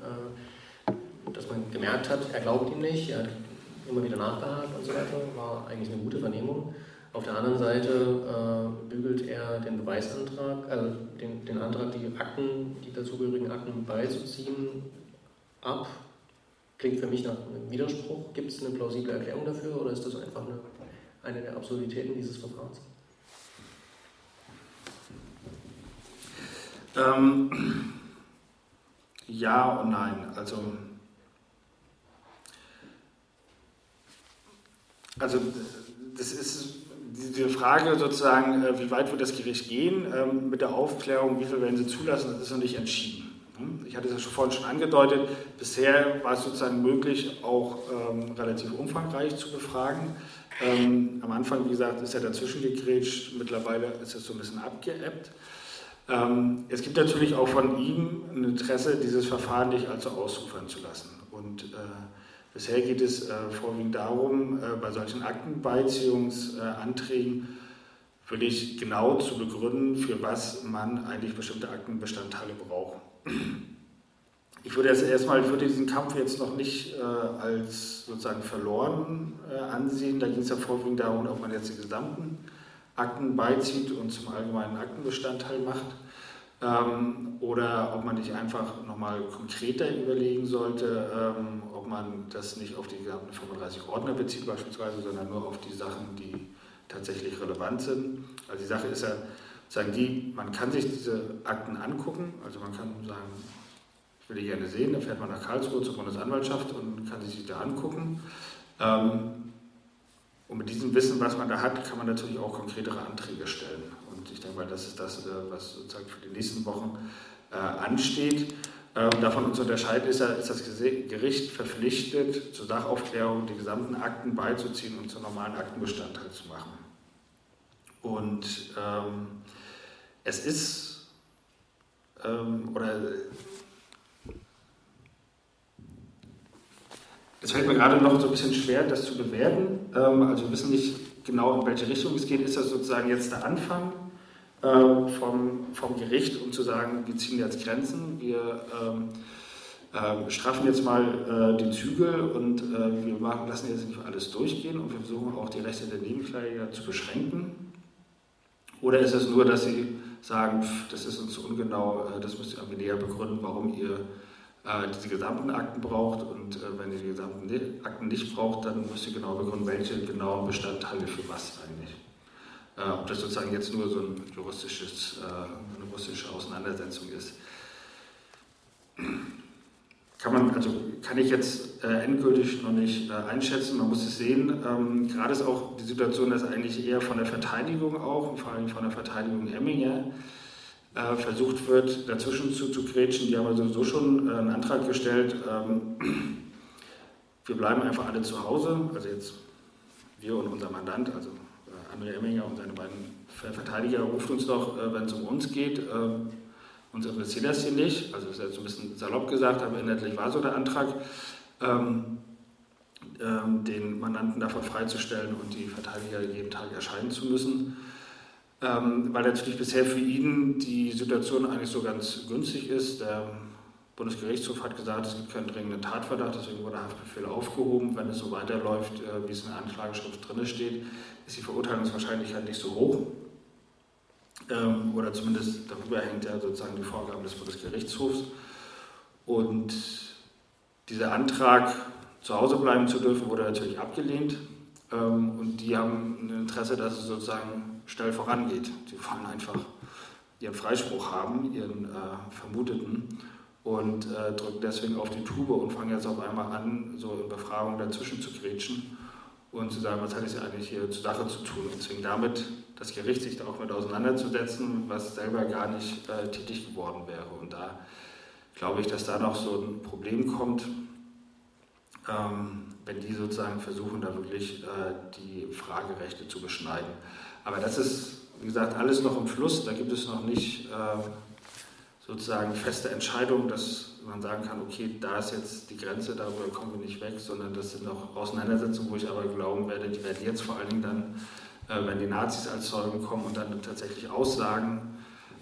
äh, dass man gemerkt hat, er glaubt ihm nicht, er hat immer wieder nachgehakt und so weiter, war eigentlich eine gute Vernehmung. Auf der anderen Seite äh, bügelt er den Beweisantrag, also den, den Antrag, die Akten, die dazugehörigen Akten beizuziehen, ab. Klingt für mich nach einem Widerspruch. Gibt es eine plausible Erklärung dafür oder ist das einfach eine, eine der Absurditäten dieses Verfahrens? Ähm, ja und nein. Also, also das ist diese Frage sozusagen, äh, wie weit wird das Gericht gehen ähm, mit der Aufklärung, wie viel werden sie zulassen, das ist noch nicht entschieden. Hm? Ich hatte es ja vorhin schon angedeutet, bisher war es sozusagen möglich, auch ähm, relativ umfangreich zu befragen. Ähm, am Anfang, wie gesagt, ist er dazwischen gegrätscht, mittlerweile ist es so ein bisschen abgeebbt. Ähm, es gibt natürlich auch von ihm ein Interesse, dieses Verfahren nicht allzu ausufern zu lassen. Und äh, bisher geht es äh, vorwiegend darum, äh, bei solchen Aktenbeiziehungsanträgen wirklich genau zu begründen, für was man eigentlich bestimmte Aktenbestandteile braucht. Ich würde jetzt erstmal, ich würde diesen Kampf jetzt noch nicht äh, als sozusagen verloren äh, ansehen. Da ging es ja vorwiegend darum, ob man jetzt die gesamten Akten beizieht und zum allgemeinen Aktenbestandteil macht. Ähm, oder ob man nicht einfach nochmal konkreter überlegen sollte, ähm, ob man das nicht auf die gesamten 35 Ordner bezieht beispielsweise, sondern nur auf die Sachen, die tatsächlich relevant sind. Also die Sache ist ja, sagen die, man kann sich diese Akten angucken, also man kann sagen, ich will die gerne sehen, dann fährt man nach Karlsruhe zur Bundesanwaltschaft und kann sich die da angucken. Ähm, und mit diesem Wissen, was man da hat, kann man natürlich auch konkretere Anträge stellen. Und ich denke mal, das ist das, äh, was sozusagen für die nächsten Wochen äh, ansteht. Ähm, davon uns unterscheidet ist, ist das Gericht verpflichtet, zur Sachaufklärung die gesamten Akten beizuziehen und zur normalen Aktenbestandteil zu machen. Und ähm, es ist, ähm, oder Es fällt mir gerade noch so ein bisschen schwer, das zu bewerten. Ähm, also wir wissen nicht genau, in welche Richtung es geht. Ist das sozusagen jetzt der Anfang äh, vom, vom Gericht, um zu sagen, wir ziehen jetzt Grenzen, wir ähm, äh, straffen jetzt mal äh, die Zügel und äh, wir machen, lassen jetzt nicht alles durchgehen und wir versuchen auch die Rechte der Nebenkläger zu beschränken? Oder ist es nur, dass sie sagen, pff, das ist uns ungenau, äh, das müsst ihr irgendwie näher begründen, warum ihr äh, diese gesamten Akten braucht und äh, wenn ihr die gesamten Akten nicht braucht, dann müsst ihr genau begründen, welche genauen Bestandteile für was eigentlich. Äh, ob das sozusagen jetzt nur so ein juristisches, äh, eine juristische Auseinandersetzung ist. Kann man, also kann ich jetzt äh, endgültig noch nicht äh, einschätzen, man muss es sehen. Ähm, gerade ist auch die Situation, dass eigentlich eher von der Verteidigung auch, vor allem von der Verteidigung Emminger, äh, versucht wird, dazwischen zu, zu grätschen. Die haben also sowieso schon äh, einen Antrag gestellt. Ähm, <clears throat> wir bleiben einfach alle zu Hause, also jetzt wir und unser Mandant, also äh, André Emminger und seine beiden Verteidiger, ruft uns doch, äh, wenn es um uns geht. Uns interessiert das hier nicht, also das ist jetzt ein bisschen salopp gesagt, aber inhaltlich war so der Antrag, ähm, ähm, den Mandanten davon freizustellen und die Verteidiger jeden Tag erscheinen zu müssen. Ähm, weil natürlich bisher für ihn die Situation eigentlich so ganz günstig ist. Der Bundesgerichtshof hat gesagt, es gibt keinen dringenden Tatverdacht, deswegen wurde der Haftbefehl aufgehoben. Wenn es so weiterläuft, äh, wie es in der Anklageschrift drin steht, ist die Verurteilungswahrscheinlichkeit nicht so hoch ähm, oder zumindest darüber hängt ja sozusagen die Vorgaben des Bundesgerichtshofs. Und dieser Antrag, zu Hause bleiben zu dürfen, wurde natürlich abgelehnt. Ähm, und die haben ein Interesse, dass es sozusagen schnell vorangeht. Die wollen einfach ihren Freispruch haben, ihren äh, Vermuteten, und äh, drücken deswegen auf die Tube und fangen jetzt auf einmal an, so in Befragungen dazwischen zu grätschen und zu sagen, was hat es eigentlich hier zur Sache zu tun und zwingen damit das Gericht sich da auch mit auseinanderzusetzen, was selber gar nicht äh, tätig geworden wäre. Und da glaube ich, dass da noch so ein Problem kommt, ähm, wenn die sozusagen versuchen, da wirklich äh, die Fragerechte zu beschneiden. Aber das ist, wie gesagt, alles noch im Fluss. Da gibt es noch nicht äh, sozusagen feste Entscheidungen, dass man sagen kann, okay, da ist jetzt die Grenze, darüber kommen wir nicht weg, sondern das sind noch Auseinandersetzungen, wo ich aber glauben werde, die werden jetzt vor allen Dingen dann, äh, wenn die Nazis als Zeugen kommen und dann tatsächlich aussagen,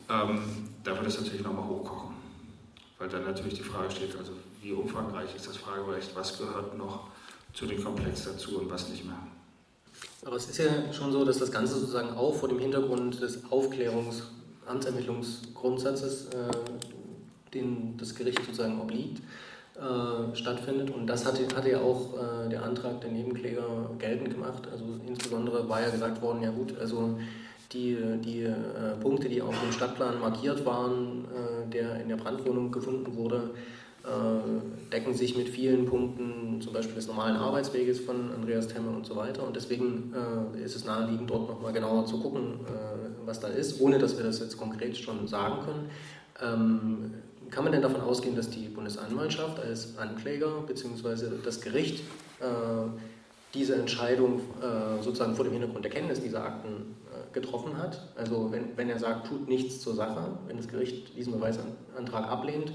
ähm, da wird es natürlich nochmal hochkochen. Weil dann natürlich die Frage steht, also wie umfangreich ist das Fragerecht, was gehört noch zu dem Komplex dazu und was nicht mehr. Aber es ist ja schon so, dass das Ganze sozusagen auch vor dem Hintergrund des Aufklärungs- Amtsermittlungsgrundsatzes, äh, den das Gericht sozusagen obliegt, äh, stattfindet. Und das hatte, hatte ja auch äh, der Antrag der Nebenkläger geltend gemacht. Also insbesondere war ja gesagt worden, ja gut, also die, die äh, Punkte, die auf dem Stadtplan markiert waren, äh, der in der Brandwohnung gefunden wurde, äh, decken sich mit vielen Punkten, zum Beispiel des normalen Arbeitsweges von Andreas Temme und so weiter. Und deswegen äh, ist es naheliegend, dort nochmal genauer zu gucken, äh, was da ist, ohne dass wir das jetzt konkret schon sagen können. Ähm, kann man denn davon ausgehen, dass die Bundesanwaltschaft als Ankläger bzw. das Gericht äh, diese Entscheidung äh, sozusagen vor dem Hintergrund der Kenntnis dieser Akten äh, getroffen hat? Also wenn, wenn er sagt, tut nichts zur Sache, wenn das Gericht diesen Beweisantrag ablehnt,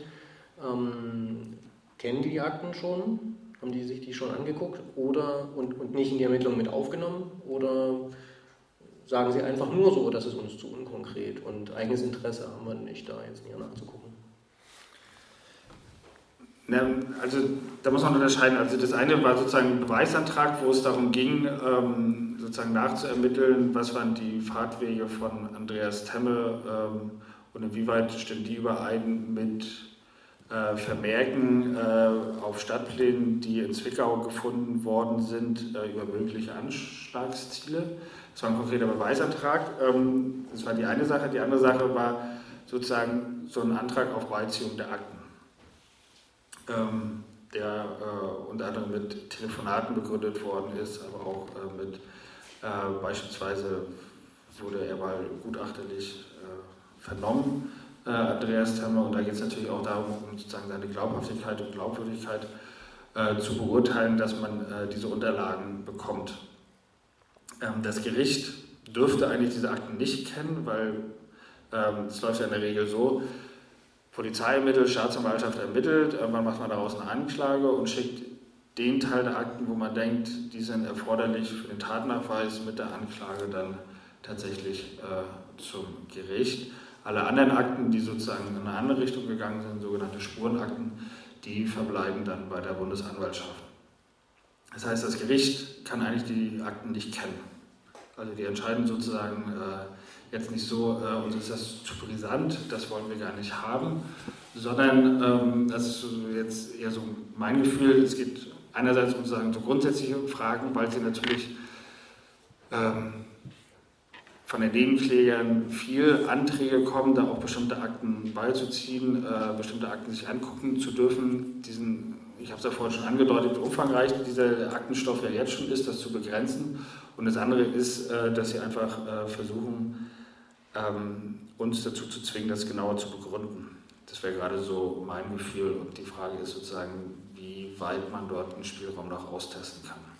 ähm, kennen die die Akten schon? Haben die sich die schon angeguckt oder und, und nicht in die Ermittlungen mit aufgenommen? Oder sagen sie einfach nur so, das ist uns zu unkonkret und eigenes Interesse haben wir nicht, da jetzt näher nachzugucken? Also da muss man unterscheiden. Also das eine war sozusagen ein Beweisantrag, wo es darum ging, ähm, sozusagen nachzuermitteln, was waren die Fahrtwege von Andreas Temme ähm, und inwieweit stimmen die überein mit äh, Vermerken äh, auf Stadtplänen, die in Zwickau gefunden worden sind, äh, über mögliche Anschlagsziele. Das war ein konkreter Beweisantrag. Ähm, das war die eine Sache. Die andere Sache war sozusagen so ein Antrag auf Beiziehung der Akten, ähm, der äh, unter anderem mit Telefonaten begründet worden ist, aber auch äh, mit äh, beispielsweise wurde er mal gutachterlich vernommen äh, Andreas Temmer. Und da geht es natürlich auch darum, sozusagen seine Glaubhaftigkeit und Glaubwürdigkeit äh, zu beurteilen, dass man äh, diese Unterlagen bekommt. Ähm, das Gericht dürfte eigentlich diese Akten nicht kennen, weil ähm, es läuft ja in der Regel so, Polizei ermittelt, Staatsanwaltschaft ermittelt, irgendwann macht man daraus eine Anklage und schickt den Teil der Akten, wo man denkt, die sind erforderlich für den Tatnachweis mit der Anklage dann tatsächlich äh, zum Gericht. Alle anderen Akten, die sozusagen in eine andere Richtung gegangen sind, sogenannte Spurenakten, die verbleiben dann bei der Bundesanwaltschaft. Das heißt, das Gericht kann eigentlich die Akten nicht kennen. Also die entscheiden sozusagen, äh, jetzt nicht so, äh, uns ist das zu brisant, das wollen wir gar nicht haben, sondern ähm, das ist jetzt eher so mein Gefühl, es geht einerseits um sagen, so grundsätzliche Fragen, weil sie natürlich ähm, von den Nebenklägern viel Anträge kommen, da auch bestimmte Akten beizuziehen, äh, bestimmte Akten sich angucken zu dürfen. Diesen, ich habe es ja vorhin schon angedeutet, wie umfangreich dieser Aktenstoff ja jetzt schon ist, das zu begrenzen. Und das andere ist, äh, dass sie einfach äh, versuchen, ähm, uns dazu zu zwingen, das genauer zu begründen. Das wäre gerade so mein Gefühl. Und die Frage ist sozusagen, wie weit man dort einen Spielraum noch austesten kann.